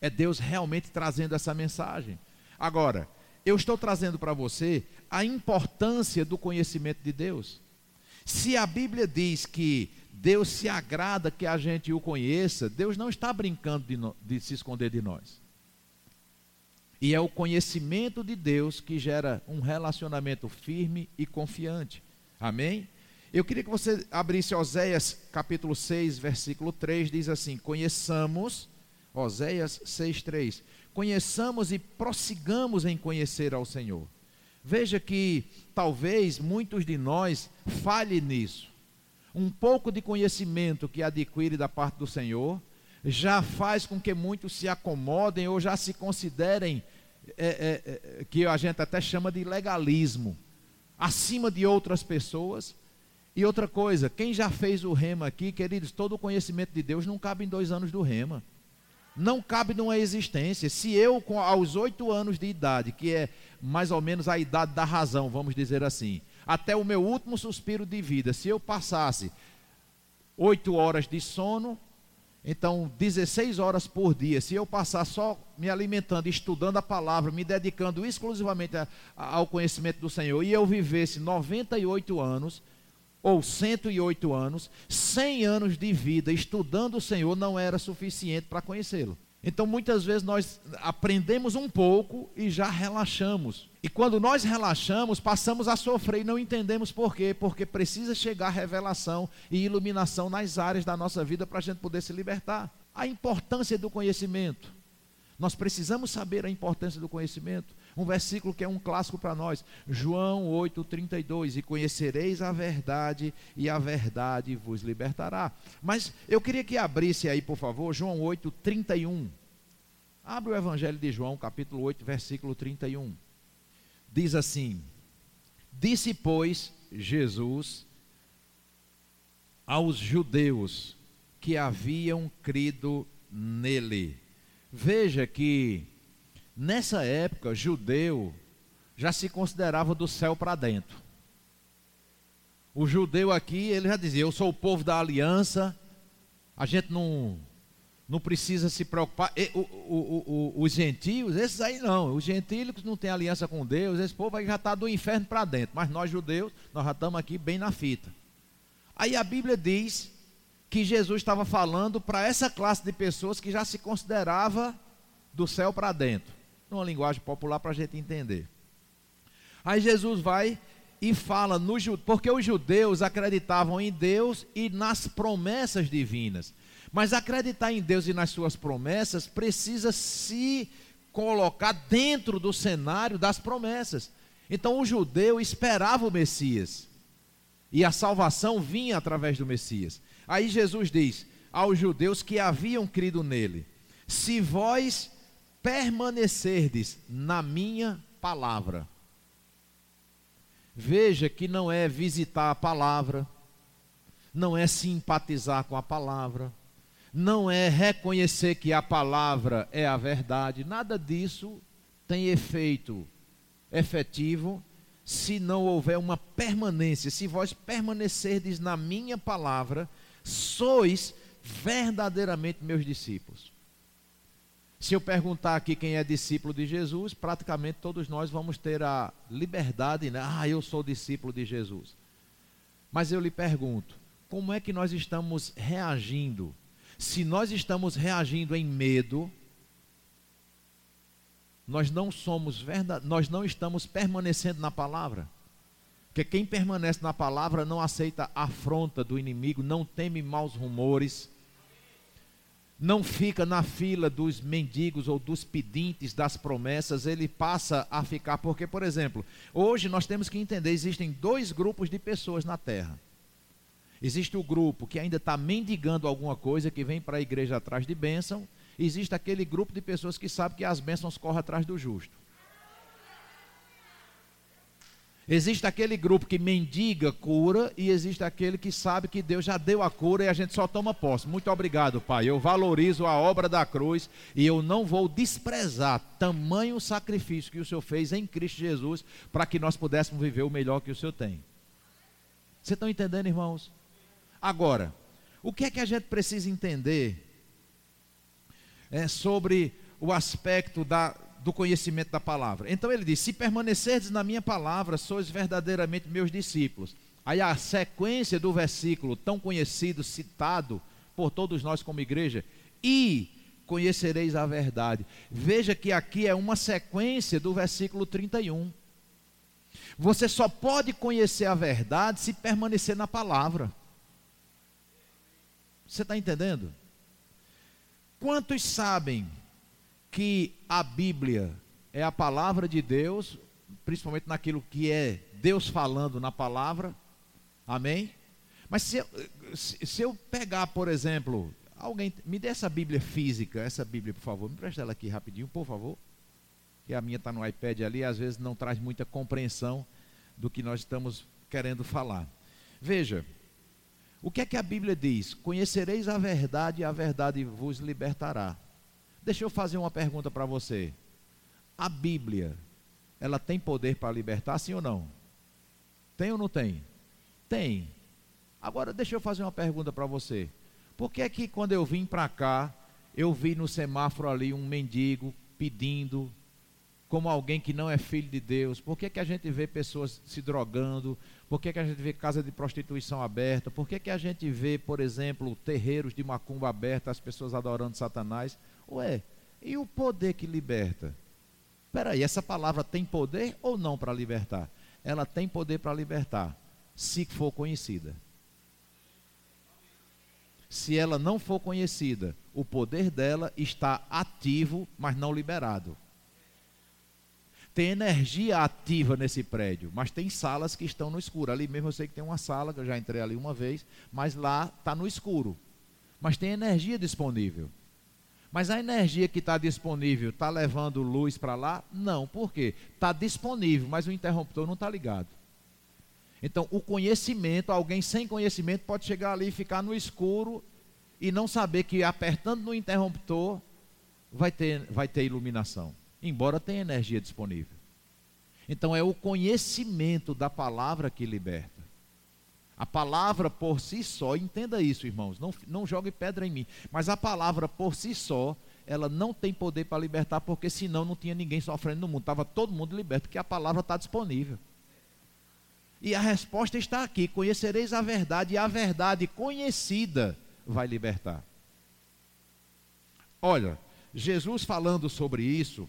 S1: É Deus realmente trazendo essa mensagem. Agora, eu estou trazendo para você a importância do conhecimento de Deus. Se a Bíblia diz que Deus se agrada que a gente o conheça, Deus não está brincando de, no, de se esconder de nós. E é o conhecimento de Deus que gera um relacionamento firme e confiante. Amém? Eu queria que você abrisse Oséias capítulo 6, versículo 3, diz assim: Conheçamos, Oséias 6, 3, conheçamos e prossigamos em conhecer ao Senhor. Veja que talvez muitos de nós falhem nisso. Um pouco de conhecimento que adquire da parte do Senhor já faz com que muitos se acomodem ou já se considerem é, é, é, que a gente até chama de legalismo acima de outras pessoas. E outra coisa, quem já fez o rema aqui, queridos, todo o conhecimento de Deus não cabe em dois anos do rema. Não cabe numa existência. Se eu, aos oito anos de idade, que é mais ou menos a idade da razão, vamos dizer assim, até o meu último suspiro de vida, se eu passasse oito horas de sono, então, 16 horas por dia, se eu passar só me alimentando, estudando a palavra, me dedicando exclusivamente a, a, ao conhecimento do Senhor, e eu vivesse 98 anos, ou 108 anos, 100 anos de vida estudando o Senhor não era suficiente para conhecê-lo. Então muitas vezes nós aprendemos um pouco e já relaxamos. E quando nós relaxamos, passamos a sofrer e não entendemos por quê. Porque precisa chegar revelação e iluminação nas áreas da nossa vida para a gente poder se libertar. A importância do conhecimento. Nós precisamos saber a importância do conhecimento. Um versículo que é um clássico para nós, João 8:32, e conhecereis a verdade e a verdade vos libertará. Mas eu queria que abrisse aí, por favor, João 8:31. Abre o Evangelho de João, capítulo 8, versículo 31. Diz assim: Disse, pois, Jesus aos judeus que haviam crido nele Veja que nessa época, judeu já se considerava do céu para dentro. O judeu aqui, ele já dizia: Eu sou o povo da aliança, a gente não, não precisa se preocupar. E, o, o, o, os gentios, esses aí não, os gentios não têm aliança com Deus, esse povo aí já está do inferno para dentro, mas nós judeus, nós já estamos aqui bem na fita. Aí a Bíblia diz que Jesus estava falando para essa classe de pessoas que já se considerava do céu para dentro, numa linguagem popular para a gente entender. Aí Jesus vai e fala no porque os judeus acreditavam em Deus e nas promessas divinas. Mas acreditar em Deus e nas suas promessas precisa se colocar dentro do cenário das promessas. Então o judeu esperava o Messias. E a salvação vinha através do Messias. Aí Jesus diz aos judeus que haviam crido nele: Se vós permanecerdes na minha palavra. Veja que não é visitar a palavra, não é simpatizar com a palavra, não é reconhecer que a palavra é a verdade, nada disso tem efeito efetivo se não houver uma permanência. Se vós permanecerdes na minha palavra, sois verdadeiramente meus discípulos. Se eu perguntar aqui quem é discípulo de Jesus, praticamente todos nós vamos ter a liberdade, né? Ah, eu sou discípulo de Jesus. Mas eu lhe pergunto, como é que nós estamos reagindo? Se nós estamos reagindo em medo, nós não somos verdade, nós não estamos permanecendo na palavra. Porque quem permanece na palavra não aceita afronta do inimigo, não teme maus rumores, não fica na fila dos mendigos ou dos pedintes das promessas, ele passa a ficar, porque, por exemplo, hoje nós temos que entender: existem dois grupos de pessoas na terra. Existe o grupo que ainda está mendigando alguma coisa, que vem para a igreja atrás de bênção, existe aquele grupo de pessoas que sabe que as bênçãos correm atrás do justo. Existe aquele grupo que mendiga cura e existe aquele que sabe que Deus já deu a cura e a gente só toma posse. Muito obrigado, Pai. Eu valorizo a obra da cruz e eu não vou desprezar tamanho sacrifício que o Senhor fez em Cristo Jesus para que nós pudéssemos viver o melhor que o Senhor tem. Vocês estão entendendo, irmãos? Agora, o que é que a gente precisa entender é sobre o aspecto da, do conhecimento da palavra. Então ele diz: Se permanecerdes na minha palavra, sois verdadeiramente meus discípulos. Aí a sequência do versículo tão conhecido, citado por todos nós como igreja, e conhecereis a verdade. Veja que aqui é uma sequência do versículo 31. Você só pode conhecer a verdade se permanecer na palavra. Você está entendendo? Quantos sabem que a Bíblia é a palavra de Deus, principalmente naquilo que é Deus falando na palavra. Amém? Mas se eu, se eu pegar, por exemplo, alguém, me dê essa Bíblia física, essa Bíblia, por favor, me presta ela aqui rapidinho, por favor. Que a minha está no iPad ali, às vezes não traz muita compreensão do que nós estamos querendo falar. Veja, o que é que a Bíblia diz? Conhecereis a verdade e a verdade vos libertará. Deixa eu fazer uma pergunta para você. A Bíblia, ela tem poder para libertar, sim ou não? Tem ou não tem? Tem. Agora, deixa eu fazer uma pergunta para você. Por que é que quando eu vim para cá, eu vi no semáforo ali um mendigo pedindo, como alguém que não é filho de Deus? Por que, que a gente vê pessoas se drogando? Por que, que a gente vê casa de prostituição aberta? Por que, que a gente vê, por exemplo, terreiros de macumba aberta, as pessoas adorando Satanás? Ué, e o poder que liberta? Peraí, essa palavra tem poder ou não para libertar? Ela tem poder para libertar, se for conhecida. Se ela não for conhecida, o poder dela está ativo, mas não liberado. Tem energia ativa nesse prédio, mas tem salas que estão no escuro. Ali mesmo eu sei que tem uma sala, que eu já entrei ali uma vez, mas lá está no escuro. Mas tem energia disponível. Mas a energia que está disponível está levando luz para lá? Não, por quê? Está disponível, mas o interruptor não está ligado. Então, o conhecimento, alguém sem conhecimento pode chegar ali e ficar no escuro e não saber que apertando no interruptor vai ter, vai ter iluminação, embora tenha energia disponível. Então, é o conhecimento da palavra que liberta. A palavra por si só, entenda isso, irmãos, não, não jogue pedra em mim, mas a palavra por si só, ela não tem poder para libertar, porque senão não tinha ninguém sofrendo no mundo, estava todo mundo liberto, porque a palavra está disponível. E a resposta está aqui: conhecereis a verdade, e a verdade conhecida vai libertar. Olha, Jesus falando sobre isso,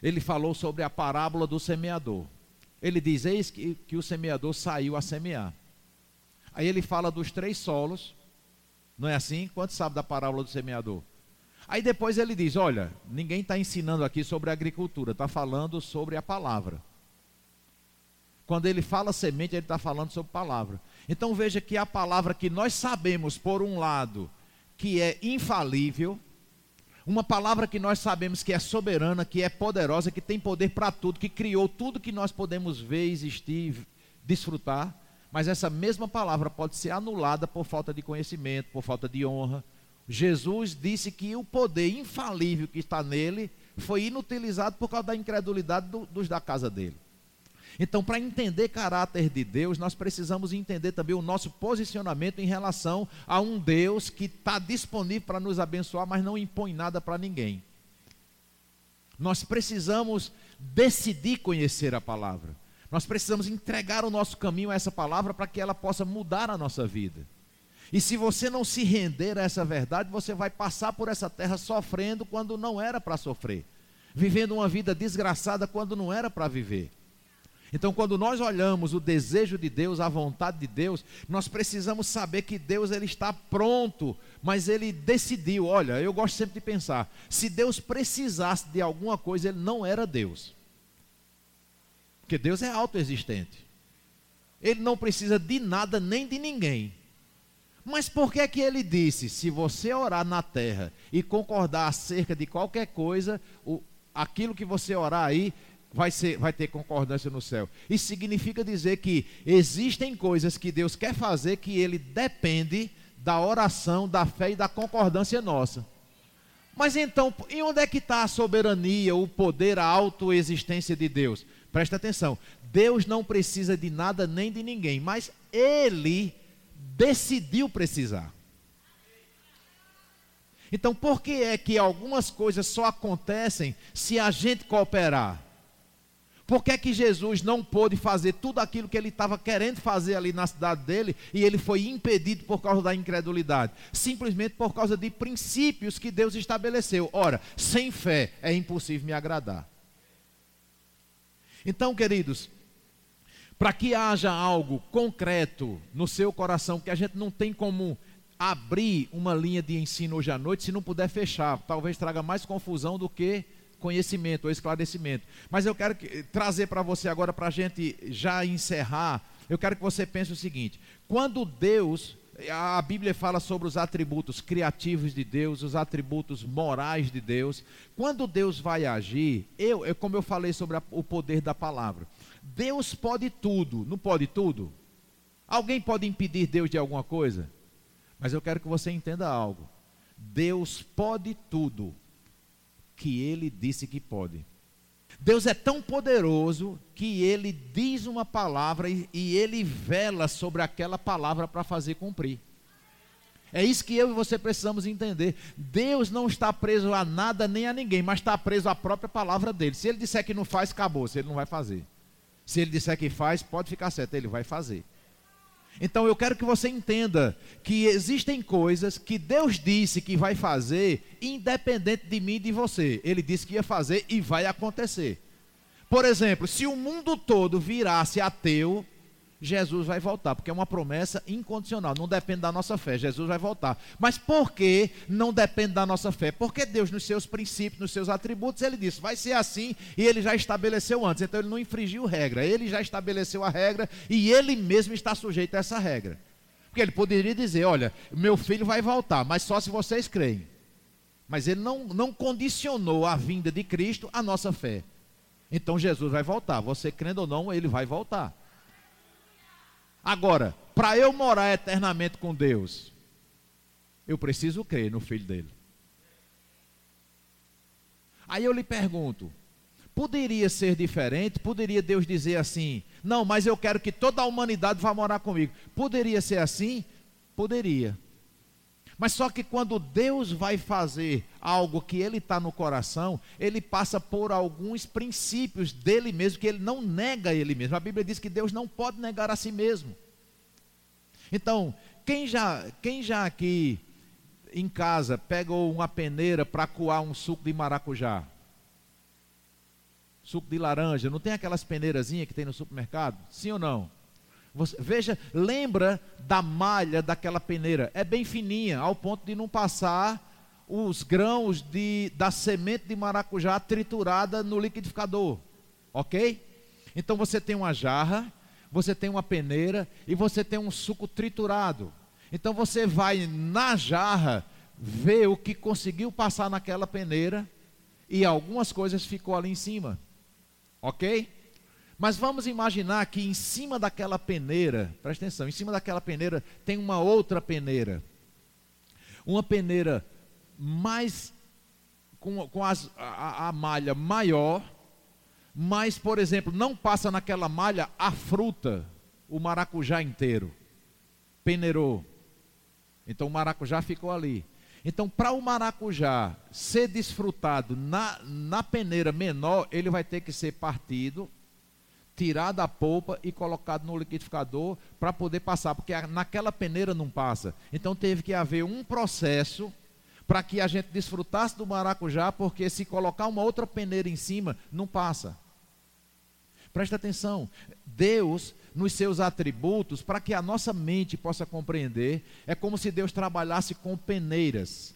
S1: ele falou sobre a parábola do semeador. Ele diz: Eis que, que o semeador saiu a semear. Aí ele fala dos três solos, não é assim? Quanto sabe da parábola do semeador? Aí depois ele diz: Olha, ninguém está ensinando aqui sobre agricultura, está falando sobre a palavra. Quando ele fala semente, ele está falando sobre palavra. Então veja que a palavra que nós sabemos, por um lado, que é infalível, Uma palavra que nós sabemos que é soberana, que é poderosa, que tem poder para tudo, que criou tudo que nós podemos ver, existir, desfrutar. Mas essa mesma palavra pode ser anulada por falta de conhecimento, por falta de honra. Jesus disse que o poder infalível que está nele foi inutilizado por causa da incredulidade do, dos da casa dele. Então, para entender caráter de Deus, nós precisamos entender também o nosso posicionamento em relação a um Deus que está disponível para nos abençoar, mas não impõe nada para ninguém. Nós precisamos decidir conhecer a palavra. Nós precisamos entregar o nosso caminho a essa palavra para que ela possa mudar a nossa vida. E se você não se render a essa verdade, você vai passar por essa terra sofrendo quando não era para sofrer, vivendo uma vida desgraçada quando não era para viver. Então, quando nós olhamos o desejo de Deus, a vontade de Deus, nós precisamos saber que Deus ele está pronto, mas ele decidiu. Olha, eu gosto sempre de pensar: se Deus precisasse de alguma coisa, ele não era Deus. Porque Deus é autoexistente. Ele não precisa de nada nem de ninguém. Mas por que que ele disse: se você orar na terra e concordar acerca de qualquer coisa, o, aquilo que você orar aí vai, ser, vai ter concordância no céu. Isso significa dizer que existem coisas que Deus quer fazer que ele depende da oração, da fé e da concordância nossa. Mas então, em onde é que está a soberania, o poder, a autoexistência de Deus? Presta atenção. Deus não precisa de nada nem de ninguém, mas Ele decidiu precisar. Então, por que é que algumas coisas só acontecem se a gente cooperar? Por que é que Jesus não pôde fazer tudo aquilo que ele estava querendo fazer ali na cidade dele e ele foi impedido por causa da incredulidade? Simplesmente por causa de princípios que Deus estabeleceu. Ora, sem fé é impossível me agradar. Então, queridos, para que haja algo concreto no seu coração que a gente não tem como abrir uma linha de ensino hoje à noite, se não puder fechar, talvez traga mais confusão do que conhecimento ou esclarecimento. Mas eu quero trazer para você agora, para a gente já encerrar, eu quero que você pense o seguinte: quando Deus, a Bíblia fala sobre os atributos criativos de Deus, os atributos morais de Deus, quando Deus vai agir, eu, eu como eu falei sobre a, o poder da palavra, Deus pode tudo, não pode tudo? Alguém pode impedir Deus de alguma coisa? Mas eu quero que você entenda algo. Deus pode tudo, que ele disse que pode. Deus é tão poderoso que ele diz uma palavra e, e ele vela sobre aquela palavra para fazer cumprir. É isso que eu e você precisamos entender. Deus não está preso a nada nem a ninguém, mas está preso à própria palavra dele. Se ele disser que não faz, acabou. Se ele não vai fazer. Se ele disser que faz, pode ficar certo, ele vai fazer. Então eu quero que você entenda que existem coisas que Deus disse que vai fazer, independente de mim e de você. Ele disse que ia fazer e vai acontecer. Por exemplo, se o mundo todo virasse ateu, Jesus vai voltar, porque é uma promessa incondicional, não depende da nossa fé, Jesus vai voltar. Mas por que não depende da nossa fé? Porque Deus, nos seus princípios, nos seus atributos, ele disse, vai ser assim, e ele já estabeleceu antes, então ele não infringiu regra, ele já estabeleceu a regra e ele mesmo está sujeito a essa regra. Porque ele poderia dizer: olha, meu filho vai voltar, mas só se vocês creem. Mas ele não, não condicionou a vinda de Cristo à nossa fé. Então Jesus vai voltar, você crendo ou não, ele vai voltar. Agora, para eu morar eternamente com Deus, eu preciso crer no Filho dele. Aí eu lhe pergunto: poderia ser diferente? Poderia Deus dizer assim: não, mas eu quero que toda a humanidade vá morar comigo? Poderia ser assim? Poderia. Mas só que quando Deus vai fazer algo que Ele está no coração, Ele passa por alguns princípios dele mesmo, que Ele não nega Ele mesmo. A Bíblia diz que Deus não pode negar a si mesmo. Então, quem já, quem já aqui em casa pegou uma peneira para coar um suco de maracujá? Suco de laranja, não tem aquelas peneirazinhas que tem no supermercado? Sim ou não? Você, veja, lembra da malha daquela peneira. É bem fininha, ao ponto de não passar os grãos de, da semente de maracujá triturada no liquidificador. Ok? Então você tem uma jarra, você tem uma peneira e você tem um suco triturado. Então você vai na jarra ver o que conseguiu passar naquela peneira e algumas coisas ficou ali em cima. Ok? Mas vamos imaginar que em cima daquela peneira, presta atenção, em cima daquela peneira tem uma outra peneira. Uma peneira mais com, com as, a, a malha maior, mas, por exemplo, não passa naquela malha a fruta, o maracujá inteiro. Peneirou. Então o maracujá ficou ali. Então, para o maracujá ser desfrutado na, na peneira menor, ele vai ter que ser partido, tirado da polpa e colocado no liquidificador para poder passar, porque naquela peneira não passa. Então, teve que haver um processo para que a gente desfrutasse do maracujá, porque se colocar uma outra peneira em cima, não passa. Presta atenção, Deus, nos seus atributos, para que a nossa mente possa compreender, é como se Deus trabalhasse com peneiras.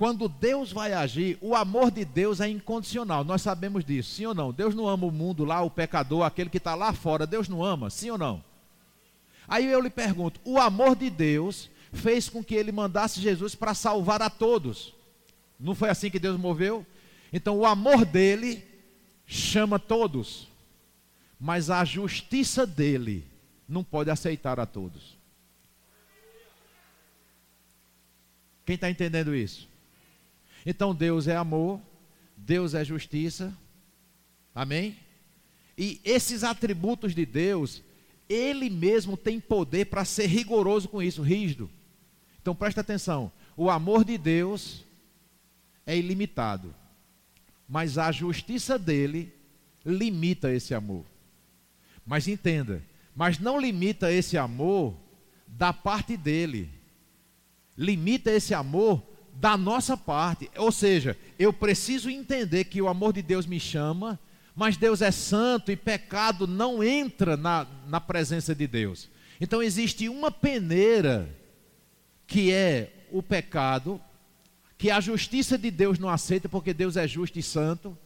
S1: Quando Deus vai agir, o amor de Deus é incondicional, nós sabemos disso, sim ou não? Deus não ama o mundo lá, o pecador, aquele que está lá fora, Deus não ama, sim ou não? Aí eu lhe pergunto: o amor de Deus fez com que ele mandasse Jesus para salvar a todos. Não foi assim que Deus moveu? Então o amor dele chama todos, mas a justiça dele não pode aceitar a todos. Quem está entendendo isso? Então Deus é amor, Deus é justiça, amém? E esses atributos de Deus, Ele mesmo tem poder para ser rigoroso com isso, rígido. Então presta atenção: o amor de Deus é ilimitado, mas a justiça dele limita esse amor. Mas entenda, mas não limita esse amor da parte dele, limita esse amor da nossa parte. Ou seja, eu preciso entender que o amor de Deus me chama, mas Deus é santo e pecado não entra na, na presença de Deus. Então existe uma peneira que é o pecado, que a justiça de Deus não aceita, porque Deus é justo e santo.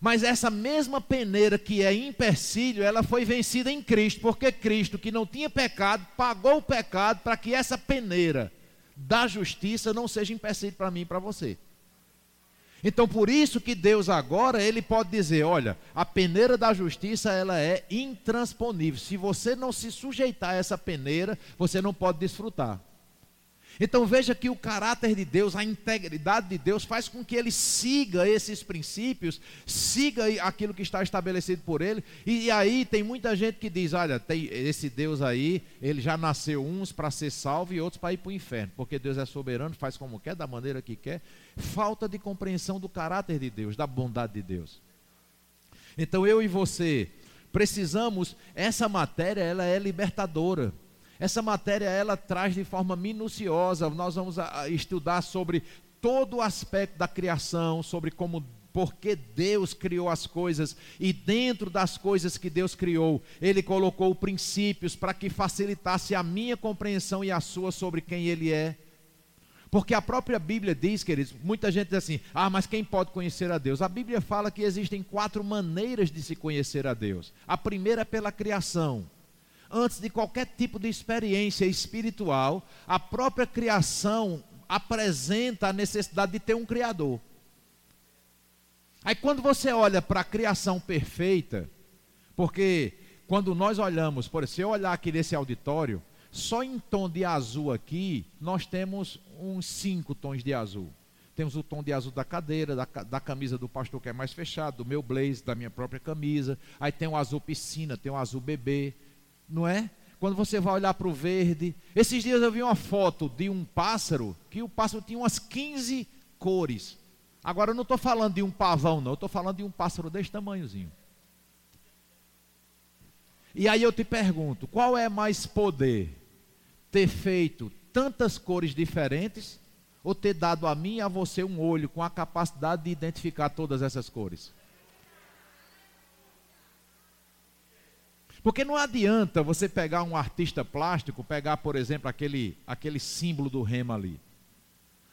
S1: Mas essa mesma peneira que é empecilho, ela foi vencida em Cristo, porque Cristo, que não tinha pecado, pagou o pecado para que essa peneira da justiça não seja empecilho para mim e para você. Então, por isso que Deus agora, ele pode dizer, olha, a peneira da justiça, ela é intransponível. Se você não se sujeitar a essa peneira, você não pode desfrutar. Então veja que o caráter de Deus, a integridade de Deus, faz com que ele siga esses princípios, siga aquilo que está estabelecido por ele. E, aí tem muita gente que diz: olha, tem esse Deus aí, ele já nasceu uns para ser salvo e outros para ir para o inferno, porque Deus é soberano, faz como quer, da maneira que quer. Falta de compreensão do caráter de Deus, da bondade de Deus. Então eu e você precisamos, essa matéria, ela é libertadora. Essa matéria ela traz de forma minuciosa. Nós vamos estudar sobre todo o aspecto da criação, sobre como porque Deus criou as coisas e dentro das coisas que Deus criou, ele colocou princípios para que facilitasse a minha compreensão e a sua sobre quem ele é. Porque a própria Bíblia diz, queridos, muita gente diz assim: "Ah, mas quem pode conhecer a Deus?" A Bíblia fala que existem quatro maneiras de se conhecer a Deus. A primeira é pela criação antes de qualquer tipo de experiência espiritual, a própria criação apresenta a necessidade de ter um Criador. Aí quando você olha para a criação perfeita, porque quando nós olhamos, por exemplo, se eu olhar aqui nesse auditório, só em tom de azul aqui, nós temos uns cinco tons de azul. Temos o tom de azul da cadeira, da, da camisa do pastor que é mais fechado, do meu blaze, da minha própria camisa. Aí tem o azul piscina, tem o azul bebê, não é? Quando você vai olhar para o verde. Esses dias eu vi uma foto de um pássaro, que o pássaro tinha umas 15 cores. Agora eu não estou falando de um pavão, não, eu estou falando de um pássaro desse tamanhozinho. E aí eu te pergunto: qual é mais poder? Ter feito tantas cores diferentes ou ter dado a mim e a você um olho com a capacidade de identificar todas essas cores? Porque não adianta você pegar um artista plástico, pegar, por exemplo, aquele, aquele símbolo do rema ali.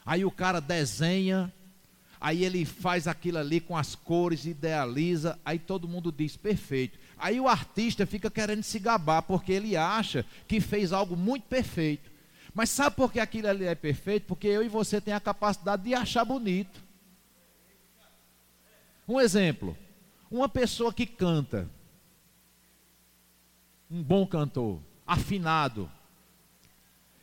S1: Aí o cara desenha, aí ele faz aquilo ali com as cores, idealiza, aí todo mundo diz perfeito. Aí o artista fica querendo se gabar, porque ele acha que fez algo muito perfeito. Mas sabe por que aquilo ali é perfeito? Porque eu e você tem a capacidade de achar bonito. Um exemplo: uma pessoa que canta, um bom cantor, afinado.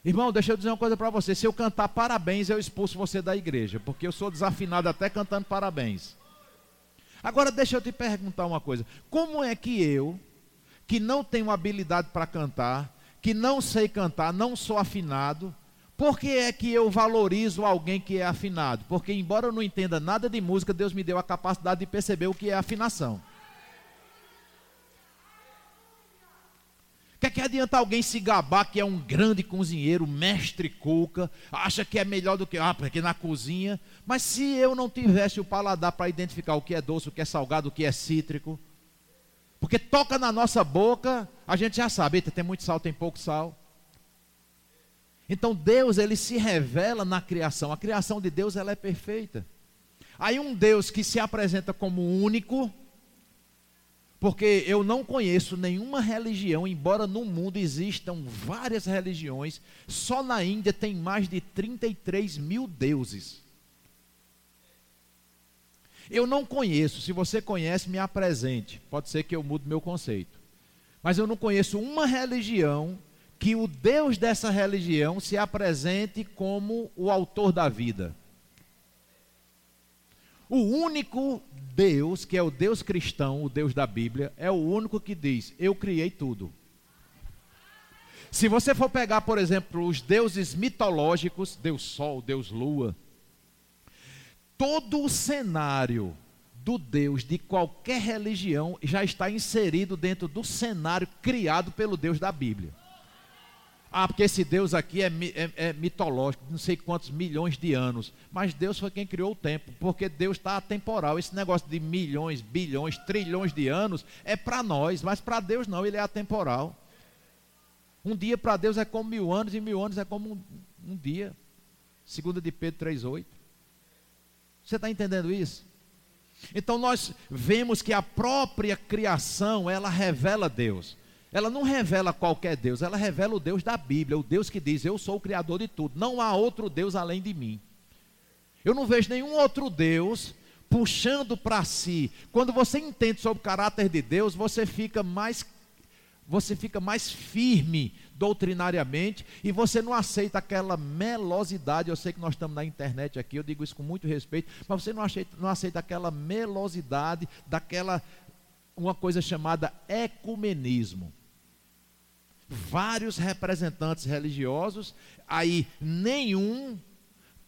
S1: Irmão, deixa eu dizer uma coisa para você: se eu cantar parabéns, eu expulso você da igreja, porque eu sou desafinado até cantando parabéns. Agora, deixa eu te perguntar uma coisa: como é que eu, que não tenho habilidade para cantar, que não sei cantar, não sou afinado, por que é que eu valorizo alguém que é afinado? Porque, embora eu não entenda nada de música, Deus me deu a capacidade de perceber o que é afinação. Que, é que adianta alguém se gabar que é um grande cozinheiro, mestre cuca, acha que é melhor do que, ah, porque na cozinha. Mas se eu não tivesse o paladar para identificar o que é doce, o que é salgado, o que é cítrico, porque toca na nossa boca, a gente já sabe, tem muito sal, tem pouco sal. Então Deus, ele se revela na criação. A criação de Deus, ela é perfeita. Aí um Deus que se apresenta como único, porque eu não conheço nenhuma religião, embora no mundo existam várias religiões, só na Índia tem mais de 33 mil deuses. Eu não conheço, se você conhece, me apresente. Pode ser que eu mude meu conceito. Mas eu não conheço uma religião que o Deus dessa religião se apresente como o autor da vida. O único Deus, que é o Deus cristão, o Deus da Bíblia, é o único que diz: Eu criei tudo. Se você for pegar, por exemplo, os deuses mitológicos, Deus Sol, Deus Lua, todo o cenário do Deus de qualquer religião já está inserido dentro do cenário criado pelo Deus da Bíblia. Ah, porque esse Deus aqui é, é, é, mitológico, não sei quantos milhões de anos. Mas Deus foi quem criou o tempo, porque Deus está atemporal. Esse negócio de milhões, bilhões, trilhões de anos é para nós, mas para Deus não, ele é atemporal. Um dia para Deus é como mil anos, e mil anos é como um, um dia. Segunda de Pedro 3,8. Você está entendendo isso? Então nós vemos que a própria criação, ela revela Deus. Ela não revela qualquer Deus, ela revela o Deus da Bíblia, o Deus que diz: Eu sou o Criador de tudo, não há outro Deus além de mim. Eu não vejo nenhum outro Deus puxando para si. Quando você entende sobre o caráter de Deus, você fica mais você fica mais firme doutrinariamente e você não aceita aquela melosidade. Eu sei que nós estamos na internet aqui, eu digo isso com muito respeito, mas você não aceita, não aceita aquela melosidade, daquela uma coisa chamada ecumenismo vários representantes religiosos, aí nenhum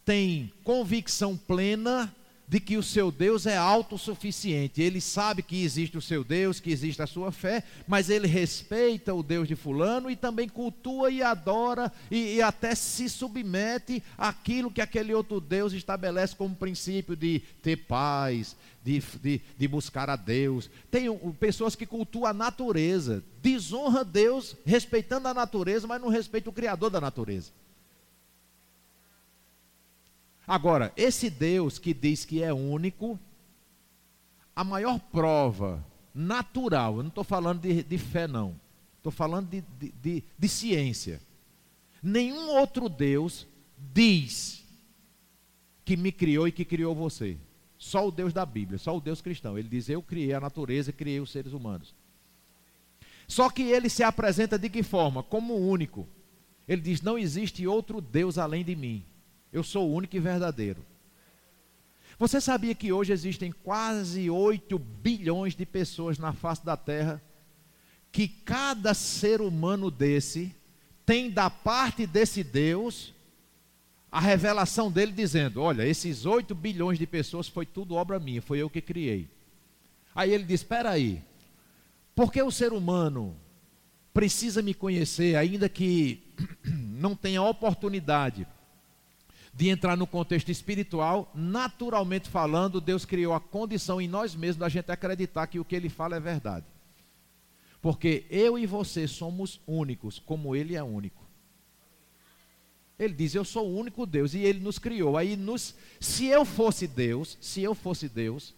S1: tem convicção plena de que o seu Deus é autossuficiente. Ele sabe que existe o seu Deus, que existe a sua fé, mas ele respeita o Deus de Fulano e também cultua e adora e, e até se submete àquilo que aquele outro Deus estabelece como princípio de ter paz, de, de, de buscar a Deus. Tem pessoas que cultuam a natureza, desonra Deus respeitando a natureza, mas não respeita o Criador da natureza. Agora, esse Deus que diz que é único, a maior prova natural, eu não estou falando de, de, fé, não, estou falando de, de, de, de ciência. Nenhum outro Deus diz que me criou e que criou você. Só o Deus da Bíblia, só o Deus cristão. Ele diz: Eu criei a natureza e criei os seres humanos. Só que ele se apresenta de que forma? Como único. Ele diz: Não existe outro Deus além de mim. Eu sou o único e verdadeiro. Você sabia que hoje existem quase 8 bilhões de pessoas na face da terra? Que cada ser humano desse tem da parte desse Deus a revelação dele dizendo: Olha, esses 8 bilhões de pessoas foi tudo obra minha, foi eu que criei. Aí ele diz: Espera aí, por que o ser humano precisa me conhecer, ainda que não tenha oportunidade de entrar no contexto espiritual, naturalmente falando, Deus criou a condição em nós mesmos da gente acreditar que o que ele fala é verdade. Porque eu e você somos únicos, como ele é único. Ele diz: Eu sou o único Deus e ele nos criou. Aí, nos, se eu fosse Deus, se eu fosse Deus,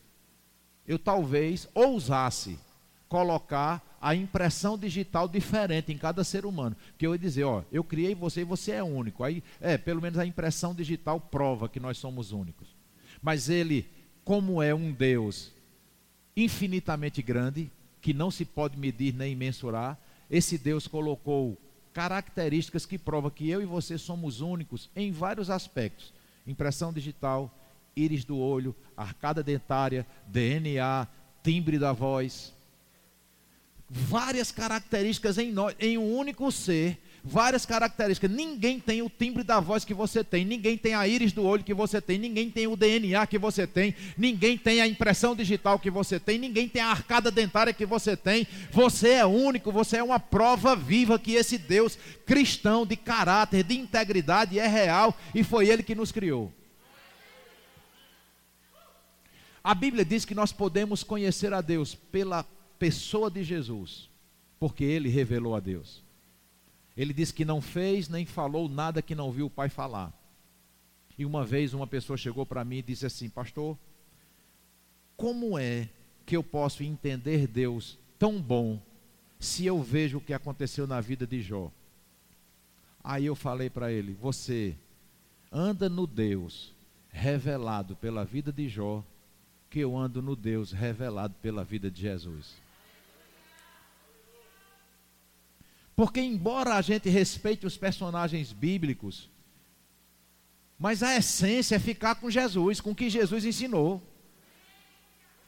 S1: eu talvez ousasse colocar a impressão digital diferente em cada ser humano. Que eu ia dizer, ó, eu criei você e você é único. Aí, é, pelo menos a impressão digital prova que nós somos únicos. Mas ele, como é um Deus infinitamente grande, que não se pode medir nem mensurar, esse Deus colocou características que provam que eu e você somos únicos em vários aspectos: impressão digital, íris do olho, arcada dentária, DNA, timbre da voz. Várias características em nós, em um único ser, várias características. Ninguém tem o timbre da voz que você tem, ninguém tem a íris do olho que você tem, ninguém tem o DNA que você tem, ninguém tem a impressão digital que você tem, ninguém tem a arcada dentária que você tem. Você é único, você é uma prova viva que esse Deus cristão de caráter, de integridade é real e foi ele que nos criou. A Bíblia diz que nós podemos conhecer a Deus pela pessoa de Jesus, porque ele revelou a Deus. Ele disse que não fez nem falou nada que não viu o Pai falar. E uma vez uma pessoa chegou para mim e disse assim: Pastor, como é que eu posso entender Deus tão bom se eu vejo o que aconteceu na vida de Jó? Aí eu falei para ele: Você anda no Deus revelado pela vida de Jó que eu ando no Deus revelado pela vida de Jesus. Porque, embora a gente respeite os personagens bíblicos, mas a essência é ficar com Jesus, com o que Jesus ensinou.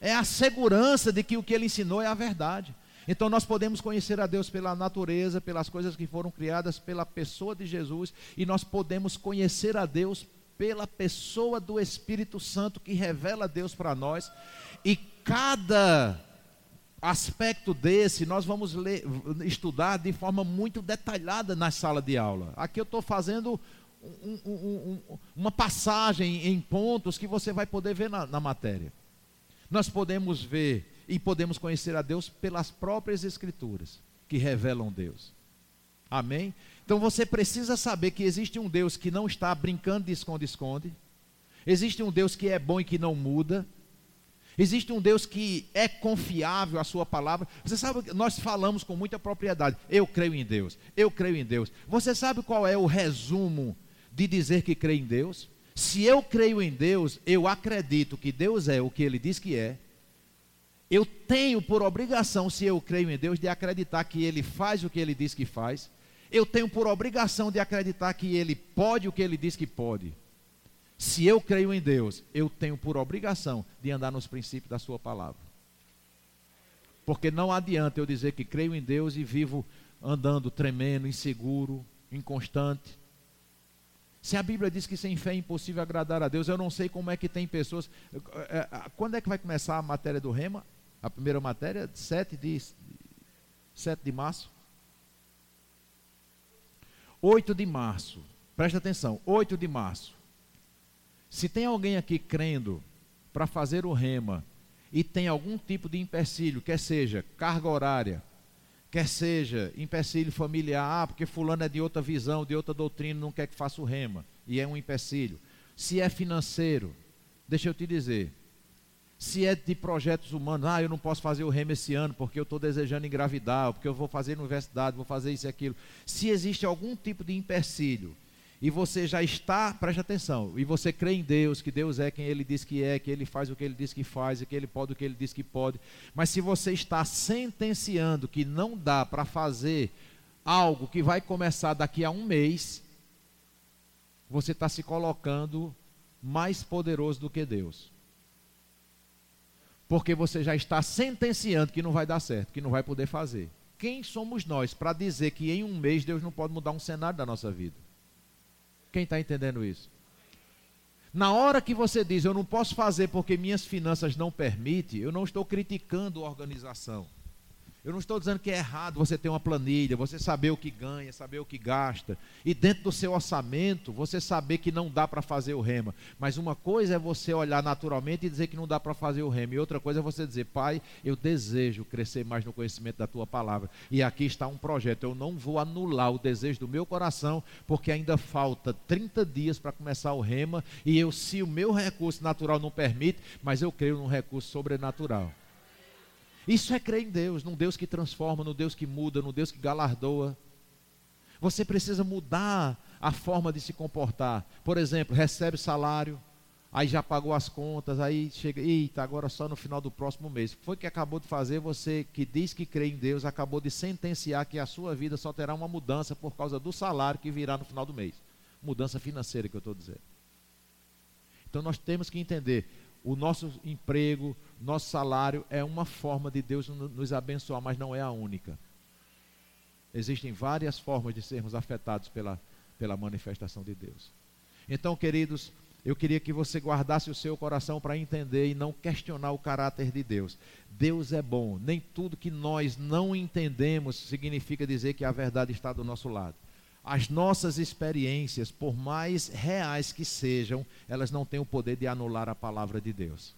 S1: É a segurança de que o que ele ensinou é a verdade. Então nós podemos conhecer a Deus pela natureza, pelas coisas que foram criadas, pela pessoa de Jesus, e nós podemos conhecer a Deus pela pessoa do Espírito Santo que revela Deus para nós. E cada aspecto desse nós vamos ler, estudar de forma muito detalhada na sala de aula. Aqui eu estou fazendo um, um, um, uma passagem em pontos que você vai poder ver na, na matéria. Nós podemos ver e podemos conhecer a Deus pelas próprias Escrituras que revelam Deus. Amém? Então você precisa saber que existe um Deus que não está brincando de esconde-esconde. Existe um Deus que é bom e que não muda. Existe um Deus que é confiável à sua palavra. Você sabe, nós falamos com muita propriedade. Eu creio em Deus. Eu creio em Deus. Você sabe qual é o resumo de dizer que crê em Deus? Se eu creio em Deus, eu acredito que Deus é o que ele diz que é. Eu tenho por obrigação, se eu creio em Deus, de acreditar que ele faz o que ele diz que faz eu tenho por obrigação de acreditar que Ele pode o que Ele diz que pode. Se eu creio em Deus, eu tenho por obrigação de andar nos princípios da Sua palavra. Porque não adianta eu dizer que creio em Deus e vivo andando tremendo, inseguro, inconstante. Se a Bíblia diz que sem fé é impossível agradar a Deus, eu não sei como é que tem pessoas. É, é, quando é que vai começar a matéria do Rema? A primeira matéria, 7 de, 7 de março. 8 de março, presta atenção, 8 de março. Se tem alguém aqui crendo para fazer o rema e tem algum tipo de empecilho, quer seja carga horária, quer seja empecilho familiar, ah, porque fulano é de outra visão, de outra doutrina, não quer que faça o rema, e é um empecilho. Se é financeiro, deixa eu te dizer, se é de projetos humanos, ah, eu não posso fazer o remo esse ano porque eu estou desejando engravidar, porque eu vou fazer universidade, vou fazer isso e aquilo. Se existe algum tipo de empecilho e você já está, preste atenção, e você crê em Deus, que Deus é quem Ele diz que é, que Ele faz o que Ele diz que faz, e que Ele pode o que Ele diz que pode, mas se você está sentenciando que não dá para fazer algo que vai começar daqui a um mês, você está se colocando mais poderoso do que Deus porque você já está sentenciando que não vai dar certo, que não vai poder fazer. Quem somos nós para dizer que em um mês Deus não pode mudar um cenário da nossa vida? Quem está entendendo isso? Na hora que você diz eu não posso fazer porque minhas finanças não permitem, eu não estou criticando a organização. Eu não estou dizendo que é errado você ter uma planilha, você saber o que ganha, saber o que gasta, e dentro do seu orçamento você saber que não dá para fazer o rema. Mas uma coisa é você olhar naturalmente e dizer que não dá para fazer o rema, e outra coisa é você dizer, Pai, eu desejo crescer mais no conhecimento da tua palavra, e aqui está um projeto. Eu não vou anular o desejo do meu coração, porque ainda falta 30 dias para começar o rema, e eu, se o meu recurso natural não permite, mas eu creio num recurso sobrenatural. Isso é crer em Deus, num Deus que transforma, num Deus que muda, num Deus que galardoa. Você precisa mudar a forma de se comportar. Por exemplo, recebe salário, aí já pagou as contas, aí chega, eita, agora só no final do próximo mês. Foi que acabou de fazer, você que diz que crê em Deus, acabou de sentenciar que a sua vida só terá uma mudança por causa do salário que virá no final do mês. Mudança financeira que eu estou dizendo. Então nós temos que entender, o nosso emprego, nosso salário é uma forma de Deus nos abençoar, mas não é a única. Existem várias formas de sermos afetados pela, pela manifestação de Deus. Então, queridos, eu queria que você guardasse o seu coração para entender e não questionar o caráter de Deus. Deus é bom. Nem tudo que nós não entendemos significa dizer que a verdade está do nosso lado. As nossas experiências, por mais reais que sejam, elas não têm o poder de anular a palavra de Deus.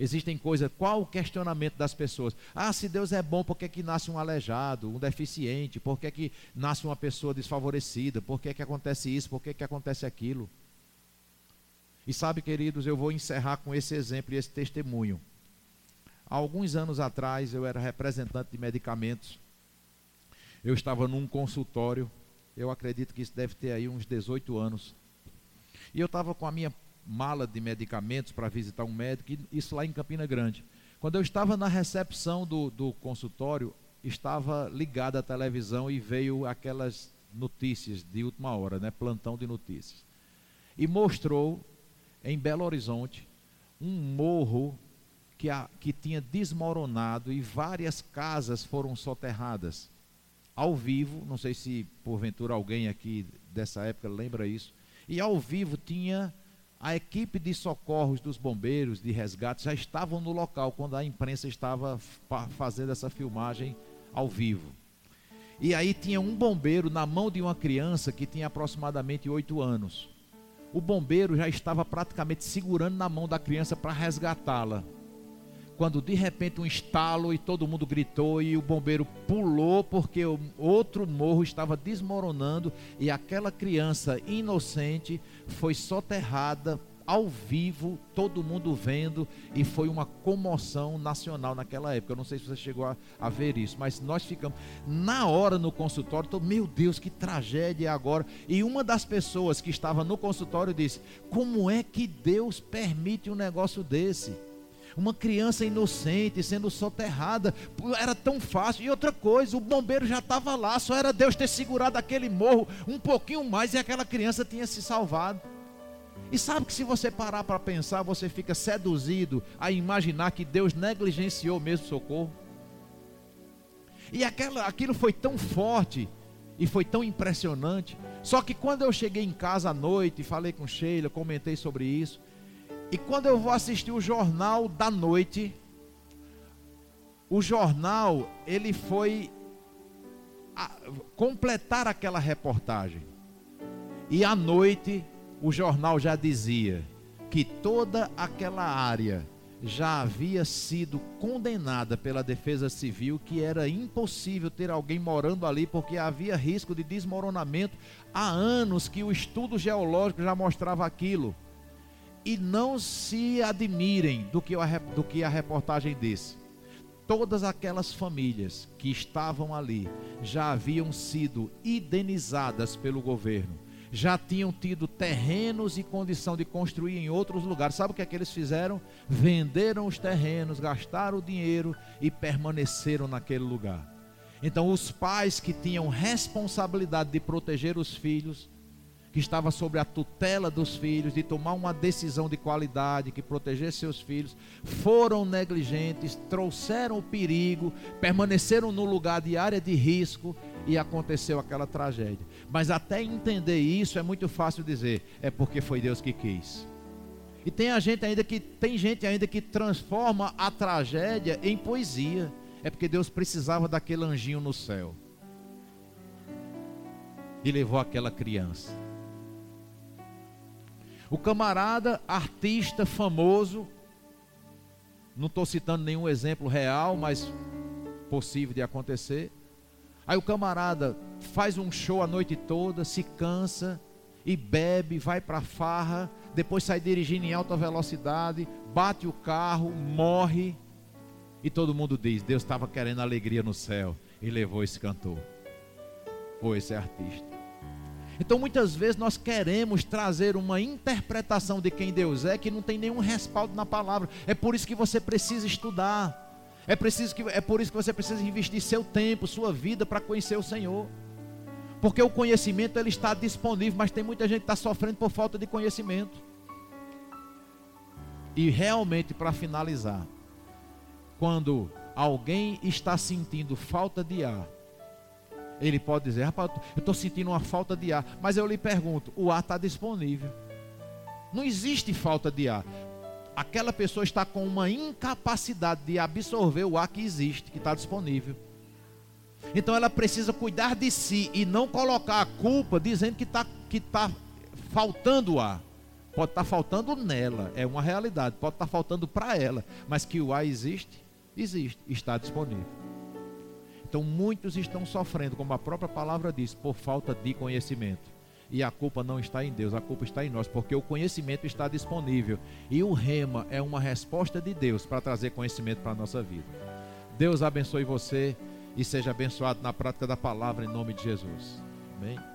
S1: Existem coisas, qual o questionamento das pessoas? Ah, se Deus é bom, por que, que nasce um aleijado, um deficiente? Por que, que nasce uma pessoa desfavorecida? Por que, que acontece isso? Por que, que acontece aquilo? E sabe, queridos, eu vou encerrar com esse exemplo e esse testemunho. Há alguns anos atrás, eu era representante de medicamentos. Eu estava num consultório, eu acredito que isso deve ter aí uns 18 anos. E eu estava com a minha mala de medicamentos para visitar um médico, isso lá em Campina Grande. Quando eu estava na recepção do, do consultório, estava ligada a televisão e veio aquelas notícias de última hora, né? plantão de notícias. E mostrou em Belo Horizonte um morro que, a, que tinha desmoronado e várias casas foram soterradas. Ao vivo, não sei se porventura alguém aqui dessa época lembra isso, e ao vivo tinha a equipe de socorros dos bombeiros, de resgate, já estavam no local quando a imprensa estava fazendo essa filmagem ao vivo. E aí tinha um bombeiro na mão de uma criança que tinha aproximadamente oito anos. O bombeiro já estava praticamente segurando na mão da criança para resgatá-la quando de repente um estalo e todo mundo gritou e o bombeiro pulou porque o outro morro estava desmoronando e aquela criança inocente foi soterrada ao vivo, todo mundo vendo, e foi uma comoção nacional naquela época. Eu não sei se você chegou a, a ver isso, mas nós ficamos na hora no consultório, tô, meu Deus, que tragédia agora. E uma das pessoas que estava no consultório disse: Como é que Deus permite um negócio desse? Uma criança inocente sendo soterrada, era tão fácil. E outra coisa, o bombeiro já estava lá, só era Deus ter segurado aquele morro um pouquinho mais e aquela criança tinha se salvado. E sabe que se você parar para pensar, você fica seduzido a imaginar que Deus negligenciou mesmo o socorro. E aquela, aquilo foi tão forte e foi tão impressionante. Só que quando eu cheguei em casa à noite, falei com Sheila, comentei sobre isso. E quando eu vou assistir o jornal da noite, o jornal ele foi a, completar aquela reportagem. E à noite o jornal já dizia que toda aquela área já havia sido condenada pela Defesa Civil, que era impossível ter alguém morando ali porque havia risco de desmoronamento. Há anos que o estudo geológico já mostrava aquilo e não se admirem do que, a, do que a reportagem disse. Todas aquelas famílias que estavam ali já haviam sido indenizadas pelo governo, já tinham tido terrenos e condição de construir em outros lugares. Sabe o que é que eles fizeram? Venderam os terrenos, gastaram o dinheiro e permaneceram naquele lugar. Então, os pais que tinham responsabilidade de proteger os filhos que estava sobre a tutela dos filhos, de tomar uma decisão de qualidade que protegesse seus filhos, foram negligentes, trouxeram o perigo, permaneceram no lugar de área de risco e aconteceu aquela tragédia. Mas até entender isso é muito fácil dizer, é porque foi Deus que quis. E tem a gente ainda que tem gente ainda que transforma a tragédia em poesia. É porque Deus precisava daquele anjinho no céu. E levou aquela criança. O camarada, artista famoso, não estou citando nenhum exemplo real, mas possível de acontecer. Aí o camarada faz um show a noite toda, se cansa e bebe, vai para farra, depois sai dirigindo em alta velocidade, bate o carro, morre. E todo mundo diz: Deus estava querendo alegria no céu e levou esse cantor, ou esse artista. Então muitas vezes nós queremos trazer uma interpretação de quem Deus é que não tem nenhum respaldo na palavra. É por isso que você precisa estudar. É, preciso que, é por isso que você precisa investir seu tempo, sua vida para conhecer o Senhor. Porque o conhecimento ele está disponível, mas tem muita gente que está sofrendo por falta de conhecimento. E realmente, para finalizar, quando alguém está sentindo falta de ar, ele pode dizer: Rapaz, eu estou sentindo uma falta de ar. Mas eu lhe pergunto: o ar está disponível. Não existe falta de ar. Aquela pessoa está com uma incapacidade de absorver o ar que existe, que está disponível. Então ela precisa cuidar de si e não colocar a culpa dizendo que está que tá faltando ar. Pode estar tá faltando nela, é uma realidade. Pode estar tá faltando para ela, mas que o ar existe, existe, está disponível. Então muitos estão sofrendo, como a própria palavra diz, por falta de conhecimento. E a culpa não está em Deus, a culpa está em nós, porque o conhecimento está disponível. E o rema é uma resposta de Deus para trazer conhecimento para a nossa vida. Deus abençoe você e seja abençoado na prática da palavra em nome de Jesus. Amém.